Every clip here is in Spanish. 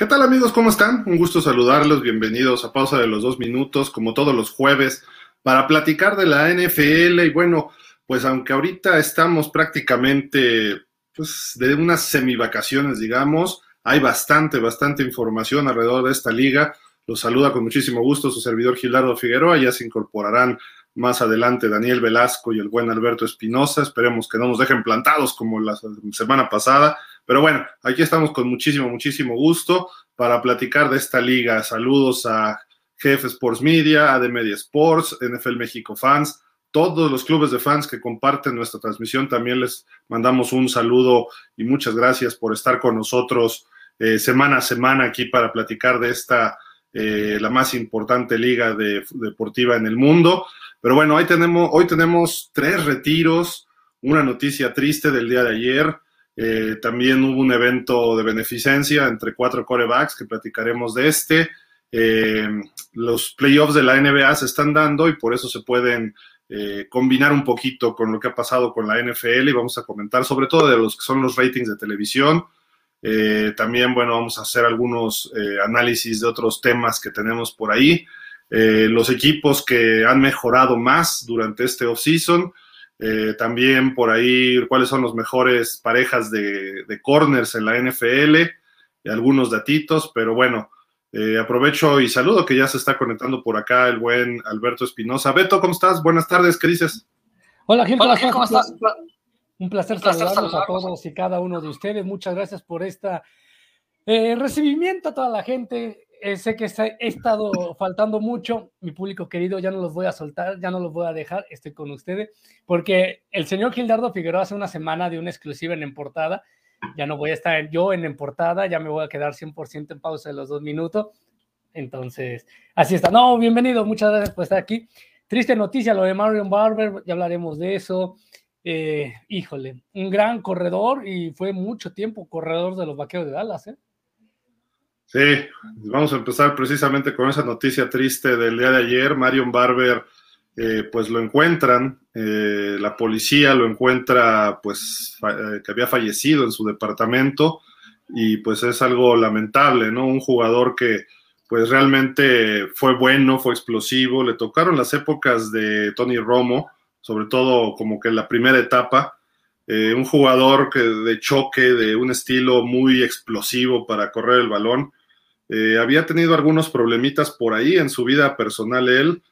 ¿Qué tal amigos? ¿Cómo están? Un gusto saludarlos. Bienvenidos a Pausa de los Dos Minutos, como todos los jueves, para platicar de la NFL. Y bueno, pues aunque ahorita estamos prácticamente pues, de unas semivacaciones, digamos, hay bastante, bastante información alrededor de esta liga. Los saluda con muchísimo gusto su servidor Gilardo Figueroa. Ya se incorporarán más adelante Daniel Velasco y el buen Alberto Espinosa. Esperemos que no nos dejen plantados como la semana pasada. Pero bueno, aquí estamos con muchísimo, muchísimo gusto para platicar de esta liga. Saludos a Jefe Sports Media, AD Media Sports, NFL México Fans, todos los clubes de fans que comparten nuestra transmisión. También les mandamos un saludo y muchas gracias por estar con nosotros eh, semana a semana aquí para platicar de esta, eh, la más importante liga deportiva en el mundo. Pero bueno, hoy tenemos, hoy tenemos tres retiros, una noticia triste del día de ayer. Eh, también hubo un evento de beneficencia entre cuatro corebacks que platicaremos de este. Eh, los playoffs de la NBA se están dando y por eso se pueden eh, combinar un poquito con lo que ha pasado con la NFL y vamos a comentar sobre todo de los que son los ratings de televisión. también, bueno, vamos a hacer algunos análisis de otros temas que tenemos por ahí. los equipos que han mejorado más durante este offseason. Eh, también por ahí cuáles son los mejores parejas de, corners en la NFL, y algunos datitos, pero bueno, eh, aprovecho y saludo que ya se está conectando por acá el buen Alberto Espinosa. Beto, ¿cómo estás? Buenas tardes, ¿qué dices? Hola, Gil, ¿cómo, estás? Un placer, saludarlos, a todos y cada uno de ustedes. Muchas gracias por este recibimiento a toda la gente. Eh, sé que he estado faltando mucho, mi público querido, ya no los voy a soltar, ya no los voy a dejar, estoy con ustedes, porque el señor Gildardo Figueroa hace una semana de una exclusiva en Emportada, ya no voy a estar yo en Emportada, ya me voy a quedar 100% en pausa de los dos minutos, entonces, así está. No, bienvenido, muchas gracias por estar aquí. Triste noticia lo de Marion Barber, ya hablaremos de eso. Eh, híjole, un gran corredor y fue mucho tiempo corredor de los vaqueros de Dallas, ¿eh? Sí, vamos a empezar precisamente con esa noticia triste del día de ayer. Marion Barber, eh, pues lo encuentran, eh, la policía lo encuentra, pues eh, que había fallecido en su departamento y pues es algo lamentable, ¿no? Un jugador que pues realmente fue bueno, fue explosivo, le tocaron las épocas de Tony Romo, sobre todo como que en la primera etapa, un jugador que de choque, de un estilo muy explosivo para correr el balón eh, había tenido algunos problemitas por ahí en su vida personal él,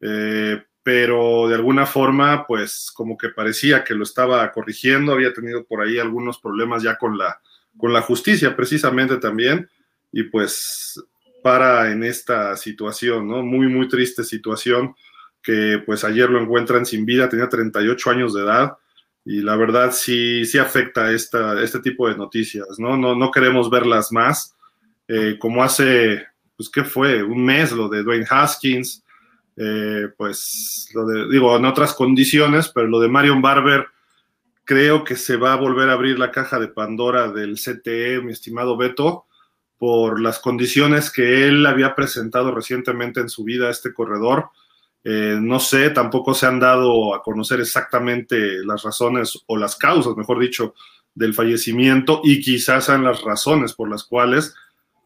eh, pero de alguna forma, pues como que parecía que lo estaba corrigiendo, había tenido por ahí algunos problemas ya con la, con la justicia precisamente también, y pues para en esta situación, ¿no? Muy, muy triste situación, que pues ayer lo encuentran sin vida, tenía 38 años de edad, y la verdad sí, sí afecta esta, este tipo de noticias, ¿no? No, no queremos verlas más eh, como hace, pues, ¿qué fue? Un mes lo de Dwayne Haskins, eh, pues, lo de, digo, en otras condiciones, pero lo de Marion Barber, creo que se va a volver a abrir la caja de Pandora del CTE, mi estimado Beto, por las condiciones que él había presentado recientemente en su vida a este corredor. Eh, no sé, tampoco se han dado a conocer exactamente las razones o las causas, mejor dicho, del fallecimiento y quizás sean las razones por las cuales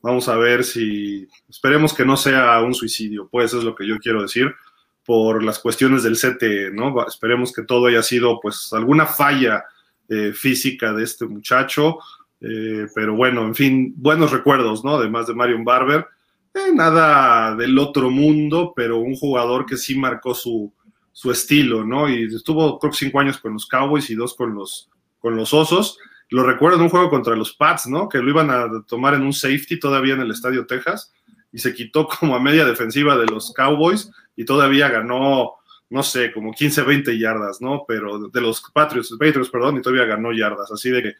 Vamos a ver si, esperemos que no sea un suicidio, pues es lo que yo quiero decir, por las cuestiones del CTE, ¿no? Esperemos que todo haya sido, pues, alguna falla eh, física de este muchacho, eh, pero bueno, en fin, buenos recuerdos, ¿no? Además de Marion Barber, eh, nada del otro mundo, pero un jugador que sí marcó su, su estilo, ¿no? Y estuvo, creo cinco años con los Cowboys y dos con los, con los Osos lo recuerdo en un juego contra los Pats, ¿no? Que lo iban a tomar en un safety todavía en el Estadio Texas y se quitó como a media defensiva de los Cowboys y todavía ganó, no sé, como 15, 20 yardas, ¿no? Pero de los Patriots, Patriots, perdón, y todavía ganó yardas. Así de que,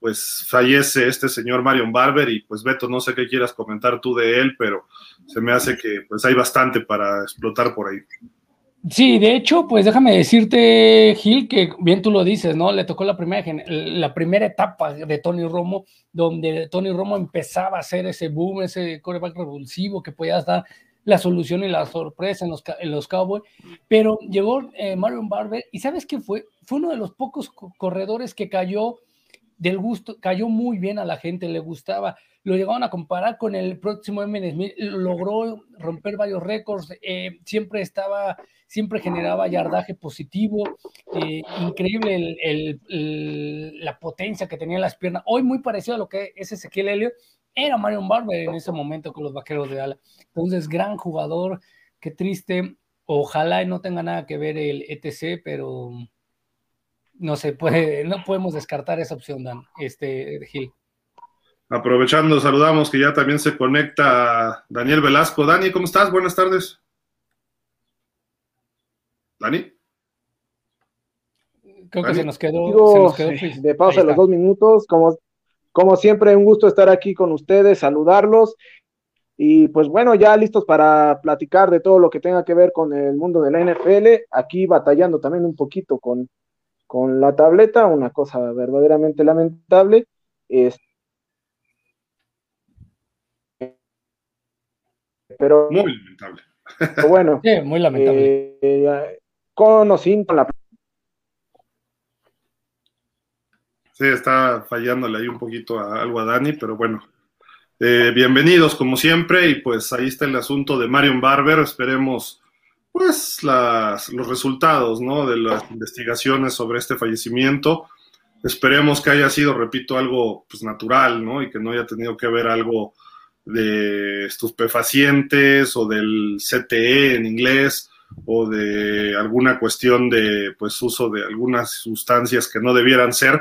pues, fallece este señor Marion Barber y pues, Beto, no sé qué quieras comentar tú de él, pero se me hace que, pues, hay bastante para explotar por ahí. Sí, de hecho, pues déjame decirte, Gil, que bien tú lo dices, ¿no? Le tocó la primera, la primera etapa de Tony Romo, donde Tony Romo empezaba a hacer ese boom, ese coreback revulsivo que podía dar la solución y la sorpresa en los, en los Cowboys, pero llegó eh, Marion Barber y ¿sabes qué fue? Fue uno de los pocos corredores que cayó del gusto, cayó muy bien a la gente, le gustaba. lo llegaron a comparar con el próximo M. Logró romper varios récords, eh, siempre estaba, siempre generaba yardaje positivo, eh, increíble la potencia que tenía en las piernas, hoy muy parecido a lo que es Ezequiel Elliott, era Marion Barber en ese momento con los vaqueros de Ala. Entonces, gran jugador, qué triste. Ojalá no tenga nada que ver el ETC, pero no se puede, no podemos descartar esa opción, Dan, este Gil. Aprovechando, saludamos que ya también se conecta Daniel Velasco. Dani, ¿cómo estás? Buenas tardes. Dani. Creo que se nos quedó, de pausa los dos minutos. Como, como siempre, un gusto estar aquí con ustedes, saludarlos. Y pues bueno, ya listos para platicar de todo lo que tenga que ver con el mundo de la NFL. Aquí batallando también un poquito con, con la tableta, una cosa verdaderamente lamentable. pero muy lamentable. bueno, muy lamentable. Eh, con o sin la Sí, está fallándole ahí un poquito a, algo a Dani, pero bueno. Eh, bienvenidos como siempre y pues ahí está el asunto de Marion Barber. Esperemos pues los resultados ¿no? de las investigaciones sobre este fallecimiento. Esperemos que haya sido, repito, algo pues, natural ¿no? y que no haya tenido que ver algo de estupefacientes o del CTE en inglés o de alguna cuestión de pues uso de algunas sustancias que no debieran ser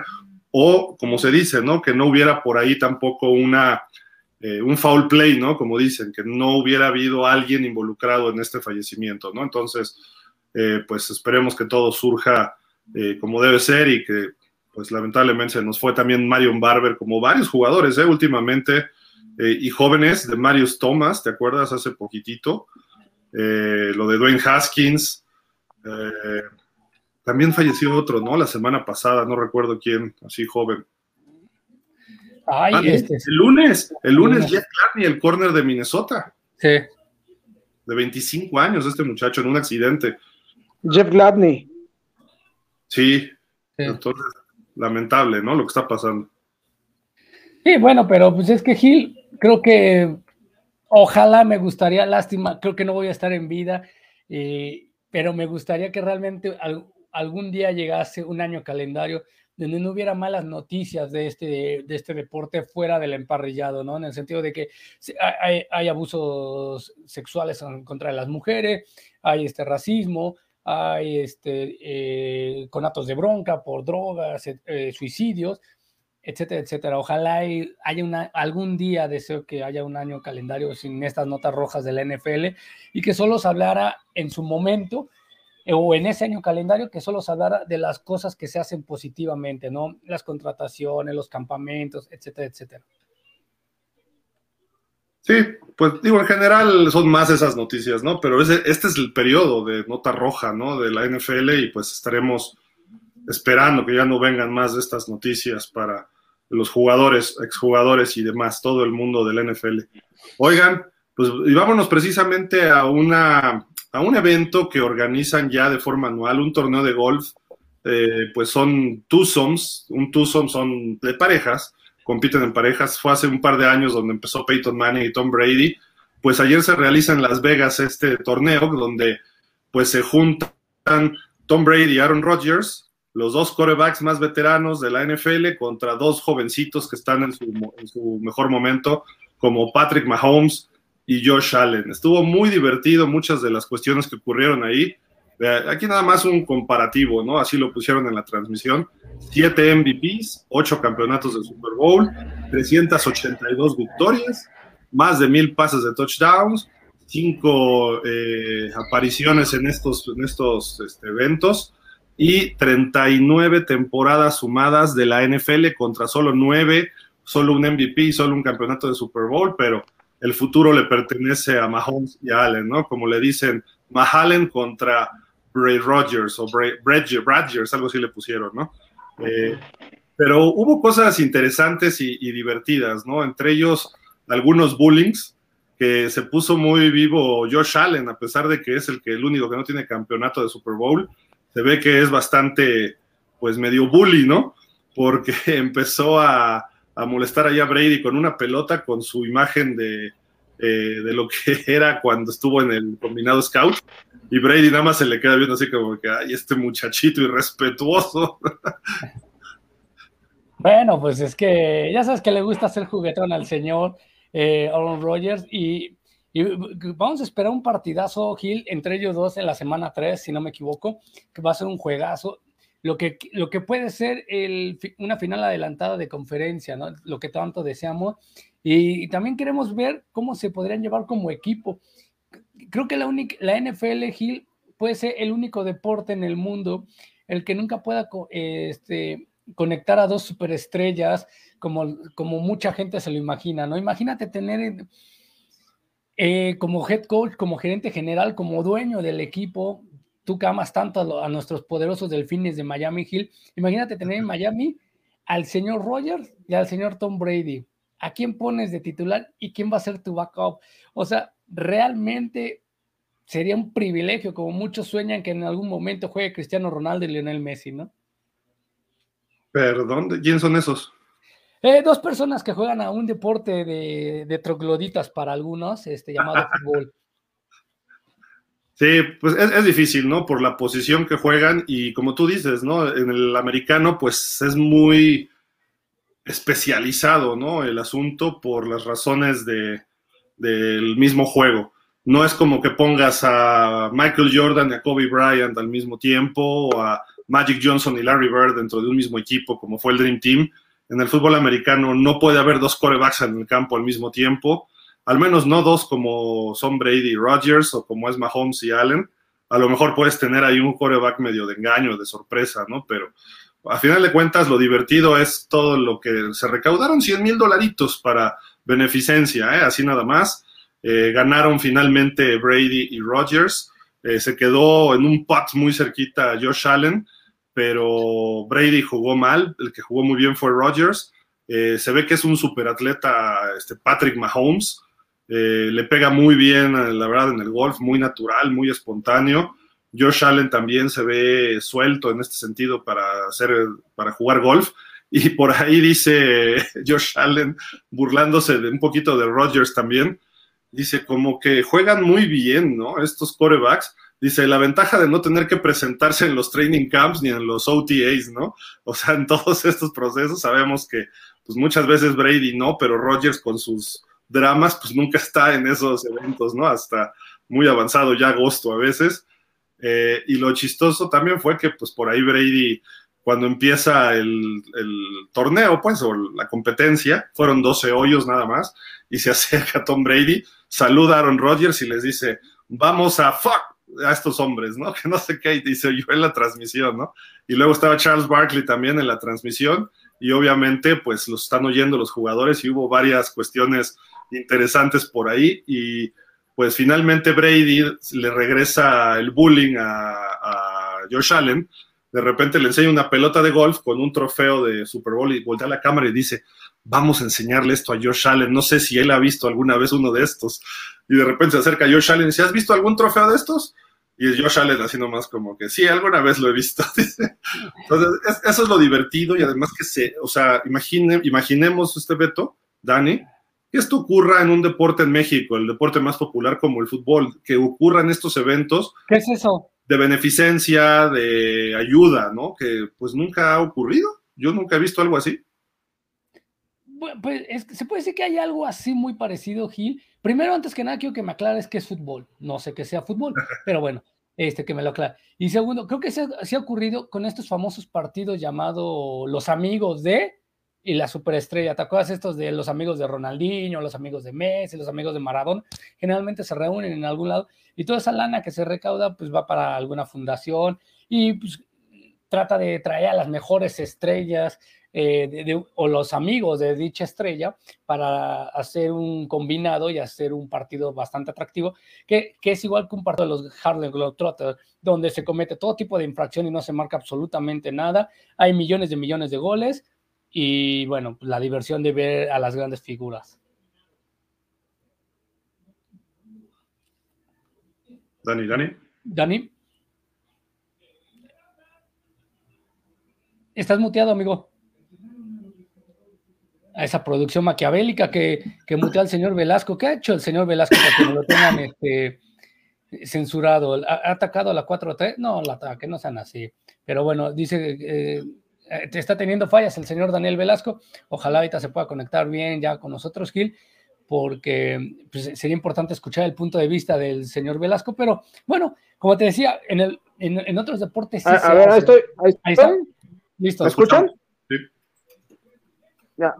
o como se dice, ¿no? Que no hubiera por ahí tampoco una eh, un foul play, ¿no? Como dicen, que no hubiera habido alguien involucrado en este fallecimiento, ¿no? Entonces, eh, pues esperemos que todo surja eh, como debe ser y que, pues lamentablemente se nos fue también Marion Barber, como varios jugadores, ¿eh? Últimamente, y jóvenes de Marius Thomas, ¿te acuerdas? Hace poquitito, lo de Dwayne Haskins, también falleció otro, ¿no? La semana pasada, no recuerdo quién, así joven. Ay, ah, este, el lunes, el lunes Jeff Gladney, el corner de Minnesota. Sí. De 25 años, este muchacho en un accidente. Jeff Gladney. Sí. Entonces, lamentable, ¿no? Lo que está pasando. Sí, bueno, pero pues es que Gil, creo que ojalá me gustaría, lástima, creo que no voy a estar en vida, eh, pero me gustaría que realmente algún día llegase un año calendario donde no hubiera malas noticias de este, de este deporte fuera del emparrillado, ¿no? En el sentido de que hay, abusos sexuales en contra de las mujeres, hay este racismo, hay este eh, conatos de bronca por drogas, eh, suicidios, etcétera, etcétera. Ojalá haya algún día deseo que haya un año calendario sin estas notas rojas de la NFL y que solo se hablara en su momento o en ese año calendario que solo se hablara de las cosas que se hacen positivamente, ¿no? Las contrataciones, los campamentos, etcétera, etcétera. Sí, pues digo, en general son más esas noticias, ¿no? Pero este es el periodo de nota roja, ¿no? De la NFL y pues estaremos esperando que ya no vengan más de estas noticias para los jugadores, exjugadores y demás, todo el mundo del NFL. Oigan, pues y vámonos precisamente a una a un evento que organizan ya de forma anual, un torneo de golf, eh, pues son twosomes, un twosome son de parejas, compiten en parejas, fue hace un par de años donde empezó Peyton Manning y Tom Brady, pues ayer se realiza en Las Vegas este torneo donde pues se juntan Tom Brady y Aaron Rodgers, los dos corebacks más veteranos de la NFL contra dos jovencitos que están en su, en su mejor momento, como Patrick Mahomes y Josh Allen. Estuvo muy divertido muchas de las cuestiones que ocurrieron ahí. Aquí nada más un comparativo, ¿no? Así lo pusieron en la transmisión. Siete MVPs, ocho campeonatos de Super Bowl, 382 victorias, más de mil pases de touchdowns, cinco eh, apariciones en estos, en estos este, eventos y 39 temporadas sumadas de la NFL contra solo nueve, solo un MVP solo un campeonato de Super Bowl, pero el futuro le pertenece a Mahomes y a Allen, ¿no? Como le dicen, Mahalen contra Bray Rogers o Bray Rodgers, algo así le pusieron, ¿no? Eh, pero hubo cosas interesantes y, divertidas, ¿no? Entre ellos algunos bullings que se puso muy vivo Josh Allen, a pesar de que es el que el único que no tiene campeonato de Super Bowl, se ve que es bastante, pues medio bully, ¿no? Porque empezó a, a molestar allá a Brady con una pelota con su imagen de, eh, de lo que era cuando estuvo en el combinado scout. Y Brady nada más se le queda viendo así como que, ay, este muchachito irrespetuoso. Bueno, pues es que ya sabes que le gusta hacer juguetón al señor eh, Aaron Rodgers y, vamos a esperar un partidazo, Gil, entre ellos dos en la semana 3, si no me equivoco, que va a ser un juegazo. Lo que, lo que puede ser el, una final adelantada de conferencia, ¿no? Lo que tanto deseamos. Y, también queremos ver cómo se podrían llevar como equipo. Creo que la, única, la NFL, Gil, puede ser el único deporte en el mundo el que nunca pueda este, conectar a dos superestrellas como, como mucha gente se lo imagina, ¿no? Imagínate tener eh, como head coach, como gerente general, como dueño del equipo, tú que amas tanto a, nuestros poderosos delfines de Miami Hill, imagínate tener en Miami al señor Rogers y al señor Tom Brady. ¿A quién pones de titular y quién va a ser tu backup? O sea, realmente sería un privilegio, como muchos sueñan que en algún momento juegue Cristiano Ronaldo y Lionel Messi, ¿no? Perdón, ¿quién son esos? Eh, dos personas que juegan a un deporte de, trogloditas para algunos, este, llamado fútbol. Sí, pues es, difícil, ¿no? Por la posición que juegan y como tú dices, ¿no? En el americano, pues es muy especializado, ¿no? El asunto por las razones de, del mismo juego. No es como que pongas a Michael Jordan y a Kobe Bryant al mismo tiempo o a Magic Johnson y Larry Bird dentro de un mismo equipo, como fue el Dream Team. En el fútbol americano no puede haber dos corebacks en el campo al mismo tiempo, al menos no dos como son Brady y Rodgers o como es Mahomes y Allen. A lo mejor puedes tener ahí un coreback medio de engaño, de sorpresa, ¿no? Pero a final de cuentas lo divertido es todo lo que se recaudaron 100 mil dolaritos para beneficencia, ¿eh? así nada más. Eh, ganaron finalmente Brady y Rodgers. Eh, se quedó en un pot muy cerquita Josh Allen pero Brady jugó mal, el que jugó muy bien fue Rodgers. Eh, se ve que es un superatleta, este Patrick Mahomes. Eh, le pega muy bien, la verdad, en el golf, muy natural, muy espontáneo. Josh Allen también se ve suelto en este sentido para, hacer, para jugar golf. Y por ahí dice Josh Allen, burlándose de un poquito de Rodgers también, dice como que juegan muy bien, ¿no? Estos corebacks Dice, la ventaja de no tener que presentarse en los training camps ni en los OTAs, ¿no? O sea, en todos estos procesos sabemos que pues muchas veces Brady no, pero Rogers con sus dramas pues nunca está en esos eventos, ¿no? Hasta muy avanzado ya agosto a veces. Eh, y lo chistoso también fue que pues por ahí Brady, cuando empieza el, torneo, pues, o la competencia, fueron 12 hoyos nada más, y se acerca Tom Brady, saluda a Aaron Rodgers y les dice, vamos a fuck a estos hombres, ¿no? Que no sé qué, y se oyó en la transmisión, ¿no? Y luego estaba Charles Barkley también en la transmisión, y obviamente, pues los están oyendo los jugadores, y hubo varias cuestiones interesantes por ahí, y pues finalmente Brady le regresa el bullying a, a Josh Allen, de repente le enseña una pelota de golf con un trofeo de Super Bowl y voltea a la cámara y dice, vamos a enseñarle esto a Josh Allen, no sé si él ha visto alguna vez uno de estos. Y de repente se acerca a Josh Allen y dice, ¿has visto algún trofeo de estos? Y es Josh Allen así nomás como que, sí, alguna vez lo he visto. Entonces, eso es lo divertido y además que se, o sea, imagine, imaginemos este veto, Dani, que esto ocurra en un deporte en México, el deporte más popular como el fútbol, que ocurran estos eventos. ¿Qué es eso? de beneficencia, de ayuda, ¿no? Que pues nunca ha ocurrido. Yo nunca he visto algo así. Pues se puede decir que hay algo así muy parecido, Gil. Primero, antes que nada, quiero que me aclares qué es fútbol. No sé qué sea fútbol, pero bueno, este que me lo aclare. Y segundo, creo que se, se ha ocurrido con estos famosos partidos llamados los amigos de, y la superestrella. ¿Te acuerdas estos de los amigos de Ronaldinho, los amigos de Messi, los amigos de Maradona? Generalmente se reúnen en algún lado y toda esa lana que se recauda pues va para alguna fundación y pues trata de traer a las mejores estrellas eh, o los amigos de dicha estrella para hacer un combinado y hacer un partido bastante atractivo, que, que es igual que un partido de los Harlem Globetrotters, donde se comete todo tipo de infracción y no se marca absolutamente nada. Hay millones de millones de goles y bueno, la diversión de ver a las grandes figuras. Dani, Dani. Dani. Estás muteado, amigo. a esa producción maquiavélica que, que mutea al señor Velasco. ¿Qué ha hecho el señor Velasco para que no lo tengan este, censurado? ¿Ha, atacado a la 4T? No, la ataque, no sean así. Pero bueno, dice, eh, está teniendo fallas el señor Daniel Velasco. Ojalá ahorita se pueda conectar bien ya con nosotros, Gil, porque pues, sería importante escuchar el punto de vista del señor Velasco. Pero bueno, como te decía, en, el, en, otros deportes... a, ver, ahí estoy. Ahí, está. Listo. ¿Me escuchan? Sí. Ya,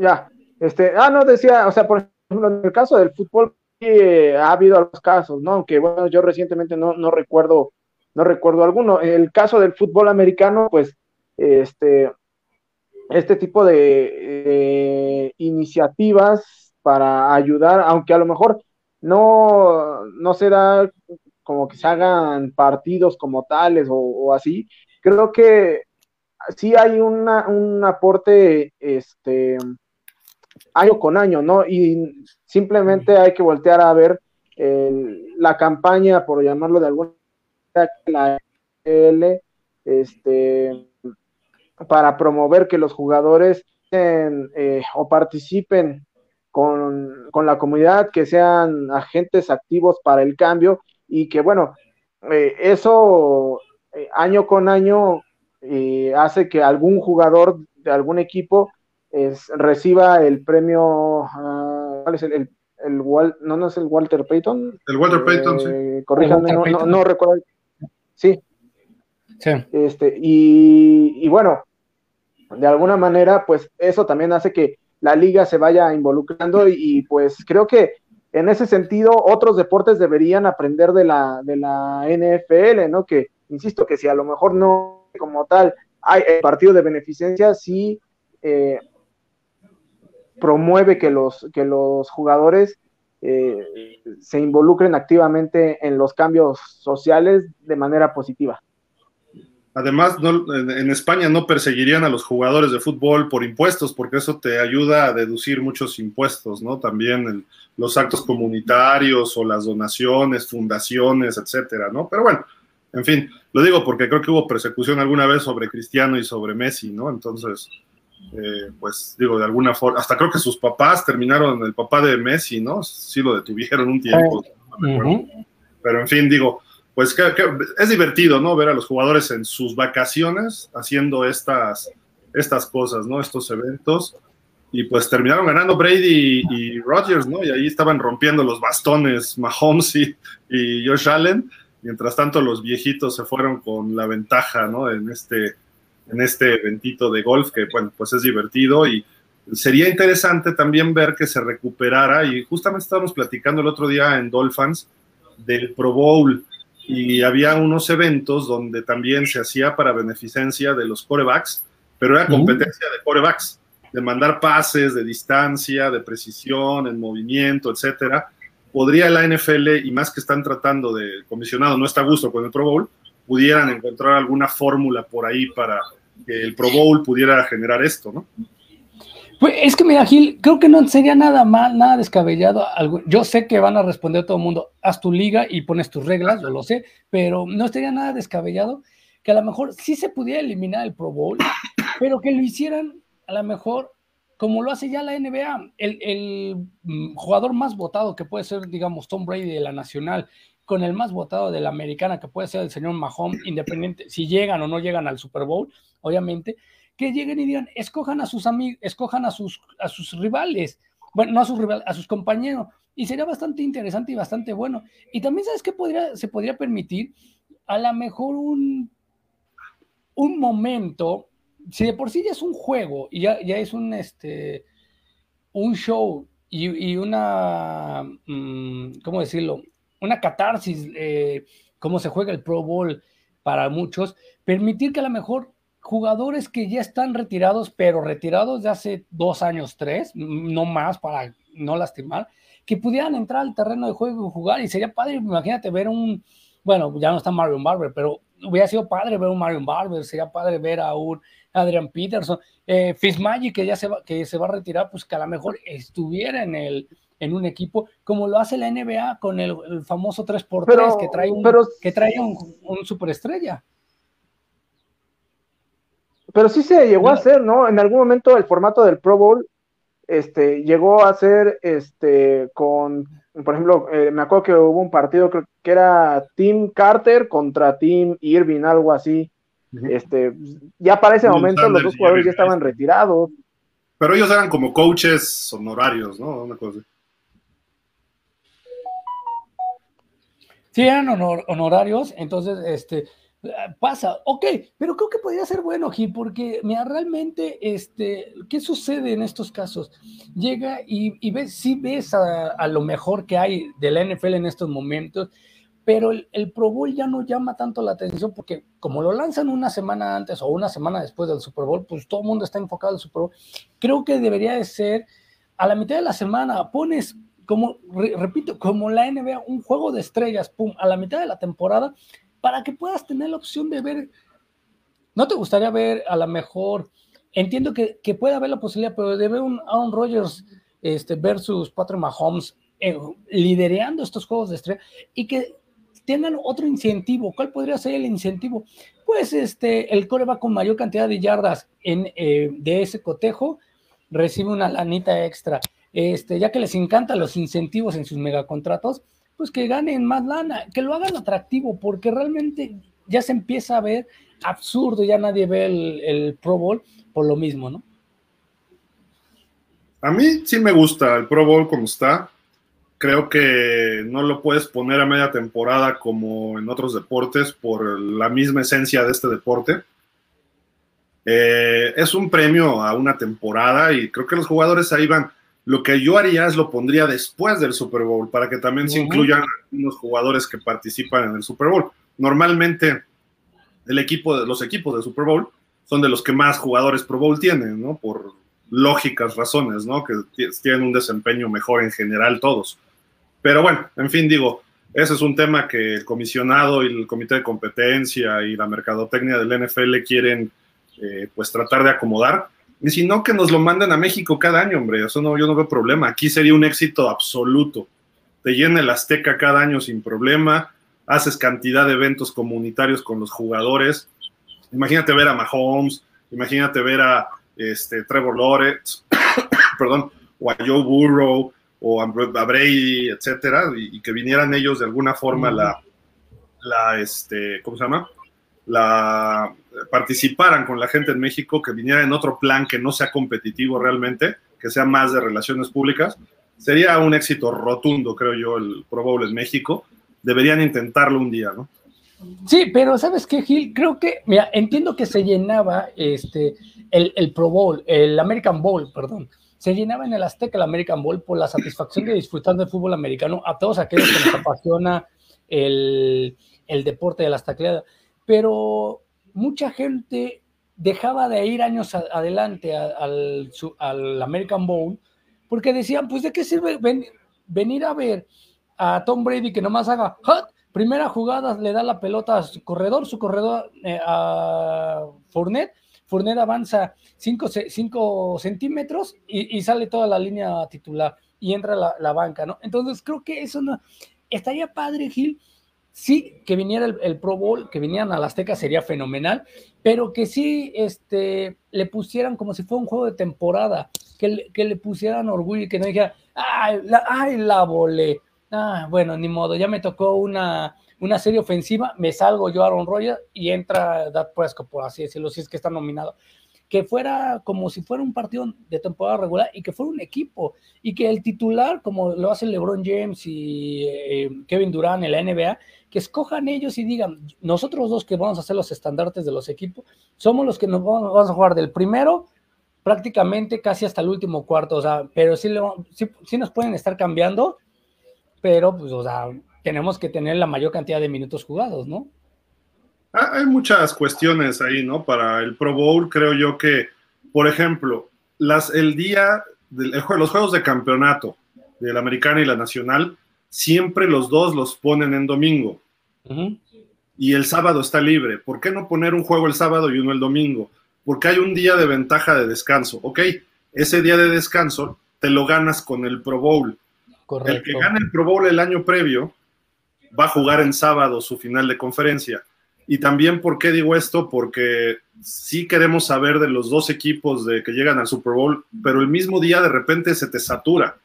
ya. Este, ah, no, decía, o sea, por ejemplo, en el caso del fútbol, eh, ha habido algunos casos, ¿no? Aunque, bueno, yo recientemente no, no recuerdo, no recuerdo alguno. En el caso del fútbol americano, pues, este, este tipo de iniciativas para ayudar, aunque a lo mejor no, no se da como que se hagan partidos como tales o, o así, creo que sí hay una, un aporte este, año con año, ¿no? Y simplemente hay que voltear a ver la campaña, por llamarlo de alguna manera, la L, este, para promover que los jugadores eh, o participen con, la comunidad, que sean agentes activos para el cambio y que, bueno, eh, eso eh, año con año hace que algún jugador de algún equipo reciba el premio, ah, ¿cuál es el, el, no, no es el Walter Payton? El Walter Payton, sí. Corríjanme, no, recuerdo. Sí. Sí. Este, y, y bueno, de alguna manera, pues eso también hace que la liga se vaya involucrando y, pues creo que en ese sentido otros deportes deberían aprender de la, de la NFL, ¿no? Que, insisto, que si a lo mejor no como tal hay el partido de beneficencia, sí eh, promueve que los, que los jugadores eh, se involucren activamente en los cambios sociales de manera positiva. Además, en, España no perseguirían a los jugadores de fútbol por impuestos, porque eso te ayuda a deducir muchos impuestos, ¿no? También los actos comunitarios o las donaciones, fundaciones, etcétera, ¿no? Pero bueno, en fin, lo digo porque creo que hubo persecución alguna vez sobre Cristiano y sobre Messi, ¿no? Entonces, eh, pues digo, de alguna forma, hasta creo que sus papás terminaron, el papá de Messi, ¿no? Sí lo detuvieron un tiempo. Pero en fin, digo, pues que, es divertido, ¿no? Ver a los jugadores en sus vacaciones haciendo estas, estas cosas, ¿no? Estos eventos. Y pues terminaron ganando Brady y, Rodgers, ¿no? Y ahí estaban rompiendo los bastones Mahomes y, y Josh Allen Mientras tanto, los viejitos se fueron con la ventaja, ¿no? En este, en este eventito de golf, que, bueno, pues es divertido y sería interesante también ver que se recuperara, y justamente estábamos platicando el otro día en Dolphins del Pro Bowl, y había unos eventos donde también se hacía para beneficencia de los corebacks, pero era competencia de corebacks, de mandar pases de distancia, de precisión, en movimiento, etcétera podría la NFL, y más que están tratando de, comisionado no está a gusto con el Pro Bowl, pudieran encontrar alguna fórmula por ahí para que el Pro Bowl pudiera generar esto, ¿no? Pues es que mira, Gil, creo que no sería nada mal, nada descabellado. Yo sé que van a responder todo el mundo, haz tu liga y pones tus reglas, yo lo sé, pero no sería nada descabellado que a lo mejor sí se pudiera eliminar el Pro Bowl, pero que lo hicieran a lo mejor como lo hace ya la NBA. El, mm, jugador más votado que puede ser, digamos, Tom Brady de la Nacional, con el más votado de la Americana, que puede ser el señor Mahomes, independiente, si llegan o no llegan al Super Bowl, obviamente, que lleguen y digan, escojan a sus amigos, escojan a sus, a sus rivales, bueno, no a sus rivales, a sus compañeros, y sería bastante interesante y bastante bueno. Y también, ¿sabes qué podría, se podría permitir? A lo mejor un, un momento si de por sí ya es un juego y ya, ya es un, este, un show y, una, mm, ¿cómo decirlo? Una catarsis, eh, cómo se juega el Pro Bowl para muchos, permitir que a lo mejor jugadores que ya están retirados, pero retirados de hace dos años, tres, no más para no lastimar, que pudieran entrar al terreno de juego y jugar. Y sería padre, imagínate ver un, bueno, ya no está Mario Barber, pero hubiera sido padre ver un Mario Barber, sería padre ver a un Adrian Peterson, eh, Fitzmagic que ya se va, que se va a retirar, pues que a lo mejor estuviera en el en un equipo, como lo hace la NBA con el, famoso 3x3 que trae un, que trae un, superestrella. Pero sí se llegó a hacer, ¿no? En algún momento el formato del Pro Bowl este, llegó a ser este, con, por ejemplo, eh, me acuerdo que hubo un partido creo que era Team Carter contra Team Irving, algo así. Este, ya para ese momento los dos jugadores ya estaban retirados. Pero ellos eran como coaches honorarios, ¿no? Una cosa. Sí, eran honorarios, entonces, este, pasa, ok, pero creo que podría ser bueno, Gil, porque mira, realmente, este, ¿qué sucede en estos casos? Llega y, ves, sí ves a, lo mejor que hay de la NFL en estos momentos, pero el, Pro Bowl ya no llama tanto la atención porque como lo lanzan una semana antes o una semana después del Super Bowl, pues todo el mundo está enfocado en el Super Bowl. Creo que debería de ser a la mitad de la semana, pones como, repito, como la NBA, un juego de estrellas, pum, a la mitad de la temporada, para que puedas tener la opción de ver, ¿no te gustaría ver a lo mejor, entiendo que, que puede haber la posibilidad, pero de ver un Aaron Rodgers este, versus Patrick Mahomes eh, liderando estos juegos de estrella y que tengan otro incentivo. ¿Cuál podría ser el incentivo? Pues este, el core va con mayor cantidad de yardas en, eh, de ese cotejo, recibe una lanita extra. Este, ya que les encantan los incentivos en sus megacontratos, pues que ganen más lana, que lo hagan atractivo, porque realmente ya se empieza a ver absurdo, ya nadie ve el, Pro Bowl por lo mismo, ¿no? A mí sí me gusta el Pro Bowl como está. Creo que no lo puedes poner a media temporada como en otros deportes por la misma esencia de este deporte. Eh, es un premio a una temporada y creo que los jugadores ahí van lo que yo haría es lo pondría después del Super Bowl para que también se incluyan los jugadores que participan en el Super Bowl. Normalmente el equipo de, los equipos del Super Bowl son de los que más jugadores Pro Bowl tienen, ¿no? Por lógicas razones, ¿no? Que tienen un desempeño mejor en general todos. Pero bueno, en fin, digo, ese es un tema que el comisionado y el comité de competencia y la mercadotecnia del NFL quieren eh, pues tratar de acomodar si no, que nos lo manden a México cada año, hombre. Eso no, yo no veo problema. Aquí sería un éxito absoluto. Te llena el Azteca cada año sin problema. Haces cantidad de eventos comunitarios con los jugadores. Imagínate ver a Mahomes, imagínate ver a este, Trevor Lawrence, perdón, o a Joe Burrow, o a Brady, etcétera, y, que vinieran ellos de alguna forma la, la, este, ¿cómo se llama? La participaran con la gente en México, que viniera en otro plan que no sea competitivo realmente, que sea más de relaciones públicas, sería un éxito rotundo, creo yo, el Pro Bowl en México. Deberían intentarlo un día, ¿no? Sí, pero ¿sabes qué, Gil? Creo que, mira, entiendo que se llenaba este, el, el Pro Bowl, el American Bowl, perdón, se llenaba en el Azteca el American Bowl por la satisfacción de disfrutar del fútbol americano a todos aquellos que nos apasiona el, el deporte de las tacleadas pero mucha gente dejaba de ir años adelante al, American Bowl porque decían, pues de qué sirve venir a ver a Tom Brady que nomás haga primera jugada, le da la pelota a su corredor, su corredor eh, a Fournette, Fournette avanza 5 centímetros y, sale toda la línea titular y entra la, la banca, ¿no? Entonces creo que eso no, estaría padre, Gil, sí, que viniera el, Pro Bowl, que vinieran a la Azteca sería fenomenal, pero que sí este, le pusieran como si fuera un juego de temporada, que le, que le pusieran orgullo y que no dijera, ay, la, ay, la volé. Ah, bueno, ni modo, ya me tocó una, una serie ofensiva, me salgo yo Aaron Rodgers y entra Dak Prescott, por así decirlo, si es que está nominado que fuera como si fuera un partido de temporada regular y que fuera un equipo y que el titular, como lo hace LeBron James y eh, Kevin Durant en la NBA, que escojan ellos y digan, nosotros dos que vamos a ser los estandartes de los equipos, somos los que nos vamos, a jugar del primero prácticamente casi hasta el último cuarto, o sea, pero sí, sí, nos pueden estar cambiando, pero pues, o sea, tenemos que tener la mayor cantidad de minutos jugados, ¿no? Ah, hay muchas cuestiones ahí, ¿no? Para el Pro Bowl, creo yo que, por ejemplo, las, el día, de los juegos de campeonato de la americana y la nacional, siempre los dos los ponen en domingo. Y el sábado está libre. ¿Por qué no poner un juego el sábado y uno el domingo? Porque hay un día de ventaja de descanso. Ok, ese día de descanso te lo ganas con el Pro Bowl. Correcto. El que gane el Pro Bowl el año previo va a jugar en sábado su final de conferencia Y también, ¿por qué digo esto? Porque sí queremos saber de los dos equipos de que llegan al Super Bowl, pero el mismo día de repente se te satura.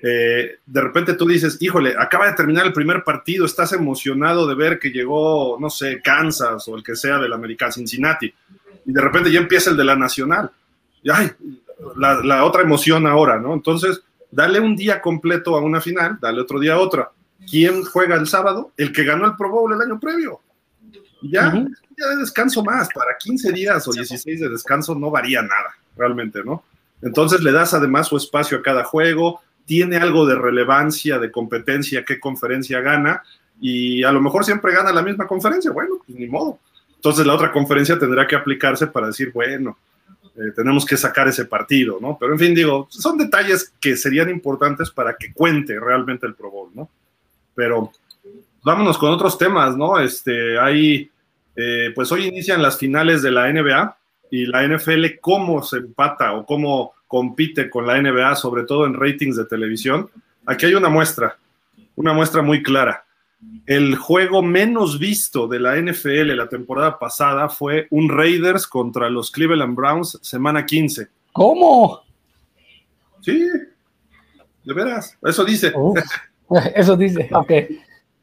Eh, de repente tú dices, híjole, acaba de terminar el primer partido, estás emocionado de ver que llegó, no sé, Kansas o el que sea del Americano, Cincinnati, y de repente ya empieza el de la Nacional. Y, ay, la, la, otra emoción ahora, ¿no? Entonces, dale un día completo a una final, dale otro día a otra. ¿Quién juega el sábado? El que ganó el Pro Bowl el año previo. Ya, ya de descanso más, para 15 días o 16 de descanso no varía nada, realmente, ¿no? Entonces le das además su espacio a cada juego, tiene algo de relevancia, de competencia, qué conferencia gana, y a lo mejor siempre gana la misma conferencia, bueno, pues ni modo. Entonces la otra conferencia tendrá que aplicarse para decir, bueno, eh, tenemos que sacar ese partido, ¿no? Pero en fin, digo, son detalles que serían importantes para que cuente realmente el Pro Bowl, ¿no? Pero vámonos con otros temas, ¿no? Este, hay, eh, pues hoy inician las finales de la NBA y la NFL, cómo se empata o cómo compite con la NBA, sobre todo en ratings de televisión. Aquí hay una muestra, una muestra muy clara. El juego menos visto de la NFL la temporada pasada fue un Raiders contra los Cleveland Browns, semana 15. ¿Cómo? Sí, de veras, eso dice. eso dice, ok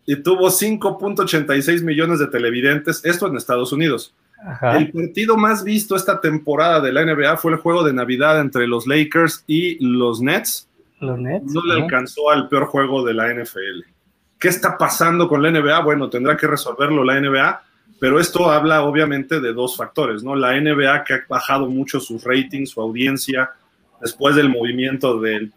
y tuvo 5.86 millones de televidentes, esto en Estados Unidos. El partido más visto esta temporada de la NBA fue el juego de Navidad entre los Lakers y los Nets. Los Nets. No le alcanzó al peor juego de la NFL. ¿Qué está pasando con la NBA? Bueno, tendrá que resolverlo la NBA, pero esto habla obviamente de dos factores, ¿no? La NBA que ha bajado mucho sus ratings, su audiencia, después del movimiento del,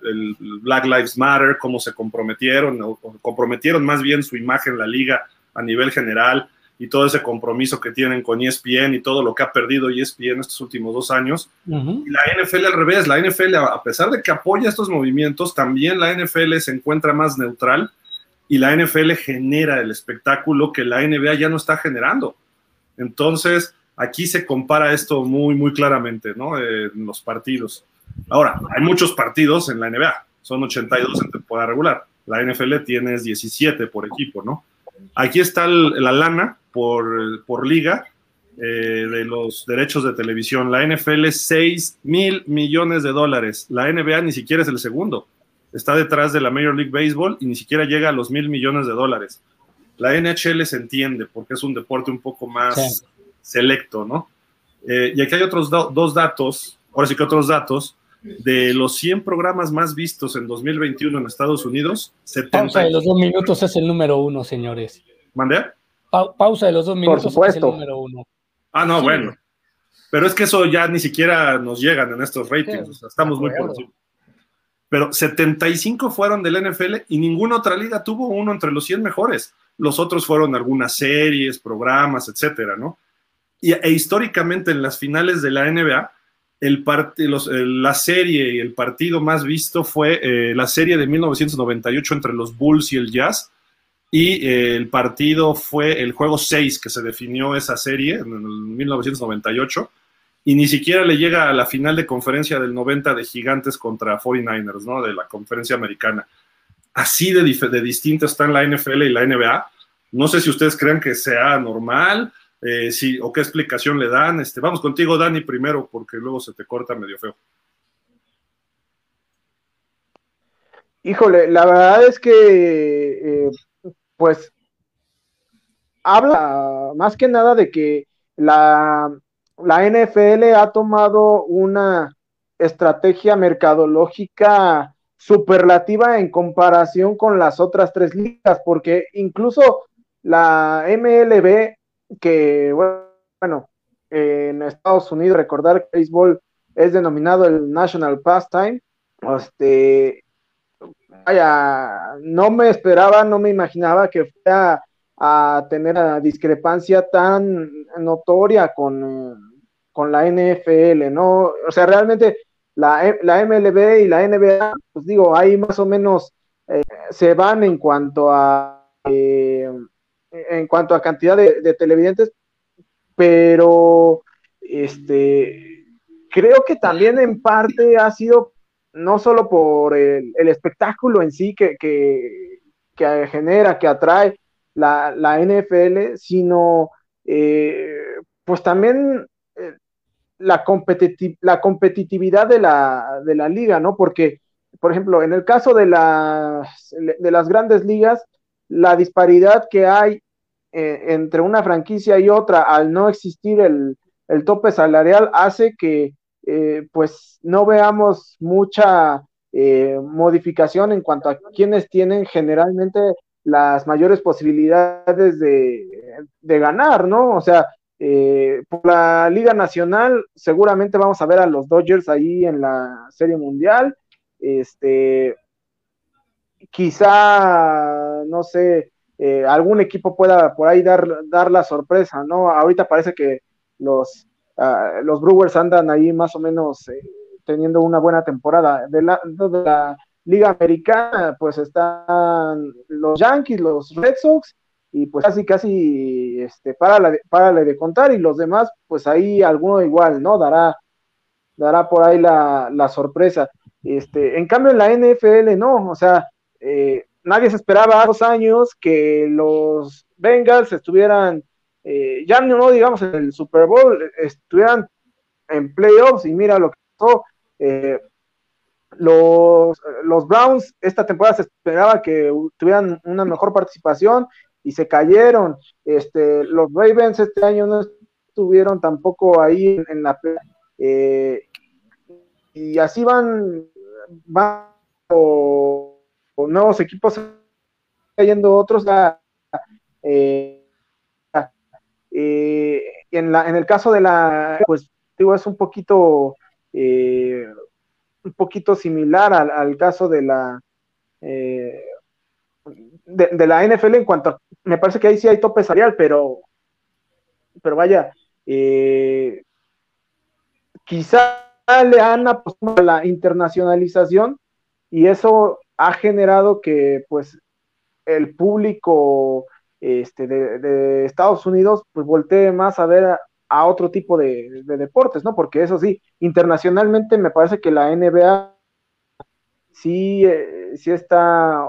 Black Lives Matter, cómo se comprometieron, o comprometieron más bien su imagen la liga a nivel general y todo ese compromiso que tienen con ESPN y todo lo que ha perdido ESPN estos últimos dos años. Y la NFL al revés, la NFL, a pesar de que apoya estos movimientos, también la NFL se encuentra más neutral y la NFL genera el espectáculo que la NBA ya no está generando. Entonces, aquí se compara esto muy, muy claramente, ¿no? en los partidos. Ahora, hay muchos partidos en la NBA, son 82 en temporada regular. La NFL tiene 17 por equipo, ¿no? Aquí está la lana por, por liga eh, de los derechos de televisión. La NFL 6 mil millones de dólares. La NBA ni siquiera es el segundo. Está detrás de la Major League Baseball y ni siquiera llega a los mil millones de dólares. La NHL se entiende porque es un deporte un poco más selecto, ¿no? Eh, y aquí hay otros dos datos, ahora sí que otros datos de los 100 programas más vistos en 2021 en Estados Unidos, 70. Pausa de los dos minutos es el número uno, señores. ¿Mandé? Pausa de los dos minutos es el número uno. Ah, no, bueno. Pero es que eso ya ni siquiera nos llegan en estos ratings. estamos muy por encima. Pero 75 fueron del NFL y ninguna otra liga tuvo uno entre los 100 mejores. Los otros fueron algunas series, programas, etcétera, ¿no? Y, e históricamente en las finales de la NBA, el la serie y el partido más visto fue eh, la serie de 1998 entre los Bulls y el Jazz. Y eh, el partido fue el juego 6 que se definió esa serie en 1998. Y ni siquiera le llega a la final de conferencia del 90 de Gigantes contra 49ers, ¿no? De la conferencia americana. Así de, de distinto están la NFL y la NBA. No sé si ustedes creen que sea normal eh, sí, o qué explicación le dan. Este, vamos contigo, Dani, primero, porque luego se te corta medio feo. Híjole, la verdad es que, eh, pues, habla más que nada de que la, la NFL ha tomado una estrategia mercadológica superlativa en comparación con las otras tres ligas, porque incluso la MLB que, bueno, en Estados Unidos, recordar que béisbol es denominado el National Pastime. Este, vaya, no me esperaba, no me imaginaba que fuera a tener una discrepancia tan notoria con, con la NFL, ¿no? O sea, realmente la, la, MLB y la NBA, pues digo, ahí más o menos eh, se van en cuanto a eh, en cuanto a cantidad de, televidentes, pero este creo que también en parte ha sido no solo por el, espectáculo en sí que, que, genera, que atrae la, NFL, sino pues también la, la competitividad de la, de la liga, ¿no? Porque, por ejemplo, en el caso de las, de las grandes ligas, la disparidad que hay eh, entre una franquicia y otra al no existir el, tope salarial hace que eh, pues no veamos mucha eh, modificación en cuanto a quienes tienen generalmente las mayores posibilidades de, de ganar, ¿no? O sea, eh, por la Liga Nacional, seguramente vamos a ver a los Dodgers ahí en la Serie Mundial. Este, quizá, no sé, algún equipo pueda por ahí dar, dar la sorpresa, ¿no? Ahorita parece que los, ah, los Brewers andan ahí más o menos eh, teniendo una buena temporada. De la, Liga Americana, pues están los Yankees, los Red Sox y pues casi, casi, este, párale, de contar y los demás, pues ahí alguno igual, ¿no? Dará, dará por ahí la, sorpresa. Este, en cambio en la NFL, no, o sea, eh, nadie se esperaba dos años que los Bengals estuvieran, eh, ya no digamos en el Super Bowl, estuvieran en playoffs y mira lo que pasó. Eh, los, los Browns esta temporada se esperaba que tuvieran una mejor participación y se cayeron. Este, los Ravens este año no estuvieron tampoco ahí en, la eh, y así van, van nuevos equipos cayendo otros eh, eh, en, el caso de la pues digo es un poquito un poquito similar al, caso de la de, la NFL en cuanto a, me parece que ahí sí hay tope salarial, pero, pero vaya, eh, quizá le han apostado a la internacionalización y eso ha generado que pues el público este, de, Estados Unidos pues voltee más a ver a, otro tipo de, deportes, ¿no? Porque eso sí, internacionalmente me parece que la NBA sí, eh, sí está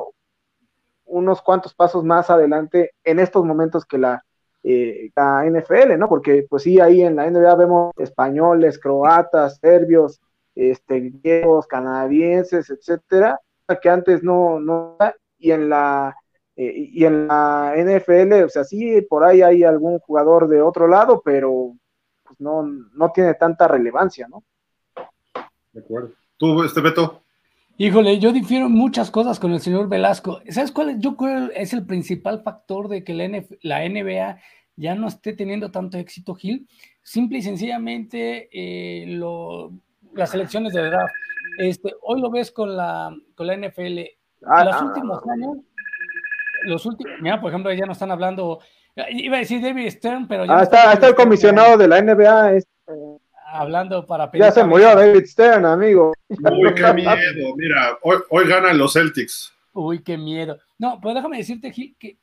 unos cuantos pasos más adelante en estos momentos que la, eh, la NFL, ¿no? Porque pues sí, ahí en la NBA vemos españoles, croatas, serbios, este, griegos, canadienses, etcétera, que antes no, no, y en la eh, y en la NFL, o sea, sí, por ahí hay algún jugador de otro lado, pero pues no, no tiene tanta relevancia, ¿no? De acuerdo. ¿Tú, este Beto? Híjole, yo difiero muchas cosas con el señor Velasco. ¿Sabes cuál es? Yo creo es el principal factor de que la, la NBA ya no esté teniendo tanto éxito, Gil. Simple y sencillamente eh, las elecciones de edad. Este, hoy lo ves con la, con la NFL. Ah, los ah, últimos ah. años, los últimos, mira, por ejemplo, ya no están hablando, iba a decir David Stern, pero ya. Ah, está, está el comisionado de la NBA. Este, hablando para pedir. Ya se murió David Stern, amigo. Uy, qué miedo. Mira, hoy, hoy ganan los Celtics. Uy, qué miedo. No, pero déjame decirte, Gil, que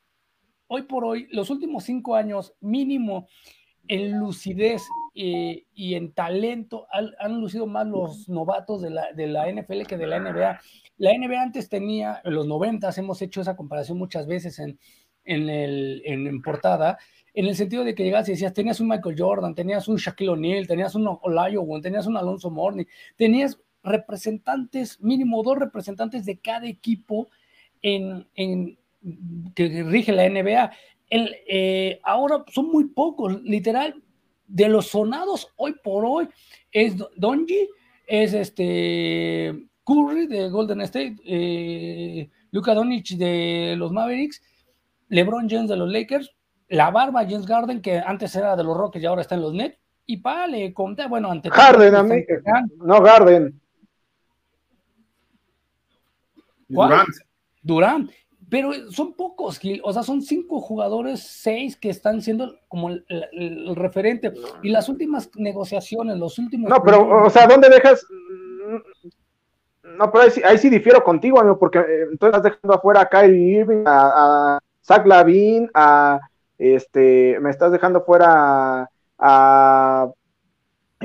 hoy por hoy, los últimos cinco años, mínimo en lucidez eh, y en talento, han, lucido más los novatos de la, de la NFL que de la NBA. La NBA antes tenía, en los noventas, hemos hecho esa comparación muchas veces en, en, el, en portada, en el sentido de que llegas y decías, tenías un Michael Jordan, tenías un Shaquille O'Neal, tenías un Olajuwon, tenías un Alonso Mourning, tenías representantes, mínimo dos representantes de cada equipo en, que rige la NBA. El, eh, ahora son muy pocos, literal, de los sonados hoy por hoy es Donji, es este Curry de Golden State, eh, Luka Doncic de los Mavericks, LeBron James de los Lakers, la barba James Garden, que antes era de los Rockets y ahora está en los Nets, y para le conté, bueno, ante Garden, a mí, no Garden. Durant. Durant. Pero son pocos, o sea, son cinco jugadores, seis que están siendo como el, referente. Y las últimas negociaciones, los últimos. No, pero, o sea, ¿dónde dejas? No, pero ahí sí, difiero contigo, amigo, porque eh, entonces estás dejando afuera a Kyrie Irving, a, a Zach Lavin, a este, me estás dejando fuera a,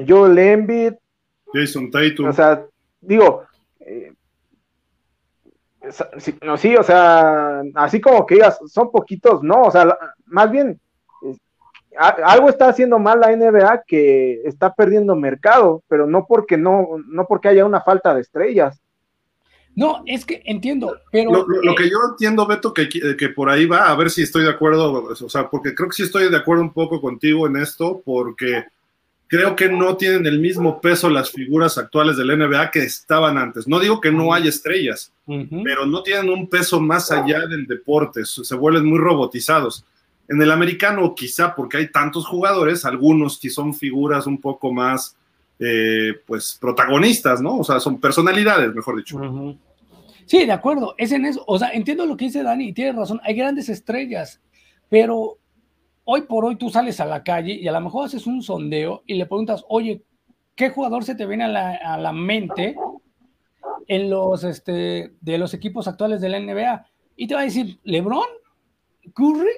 Joel Embiid. Jason Tatum. O sea, digo, eh, sí, no, sí, o sea, así como que digas, son poquitos, no, o sea, más bien, algo está haciendo mal la NBA que está perdiendo mercado, pero no porque no, no porque haya una falta de estrellas. No, es que entiendo, pero... Lo, que yo entiendo, Beto, que, que, por ahí va, a ver si estoy de acuerdo, o sea, porque creo que sí estoy de acuerdo un poco contigo en esto, porque creo que no tienen el mismo peso las figuras actuales del NBA que estaban antes. No digo que no hay estrellas, pero no tienen un peso más allá del deporte, se vuelven muy robotizados. En el americano, quizá porque hay tantos jugadores, algunos que son figuras un poco más, eh, pues, protagonistas, ¿no? O sea, son personalidades, mejor dicho. Sí, de acuerdo, es en eso. O sea, entiendo lo que dice Dani y tiene razón. Hay grandes estrellas, pero hoy por hoy tú sales a la calle y a lo mejor haces un sondeo y le preguntas, oye, ¿qué jugador se te viene a la, a la mente en los, este, de los equipos actuales de la NBA? Y te va a decir, LeBron, Curry,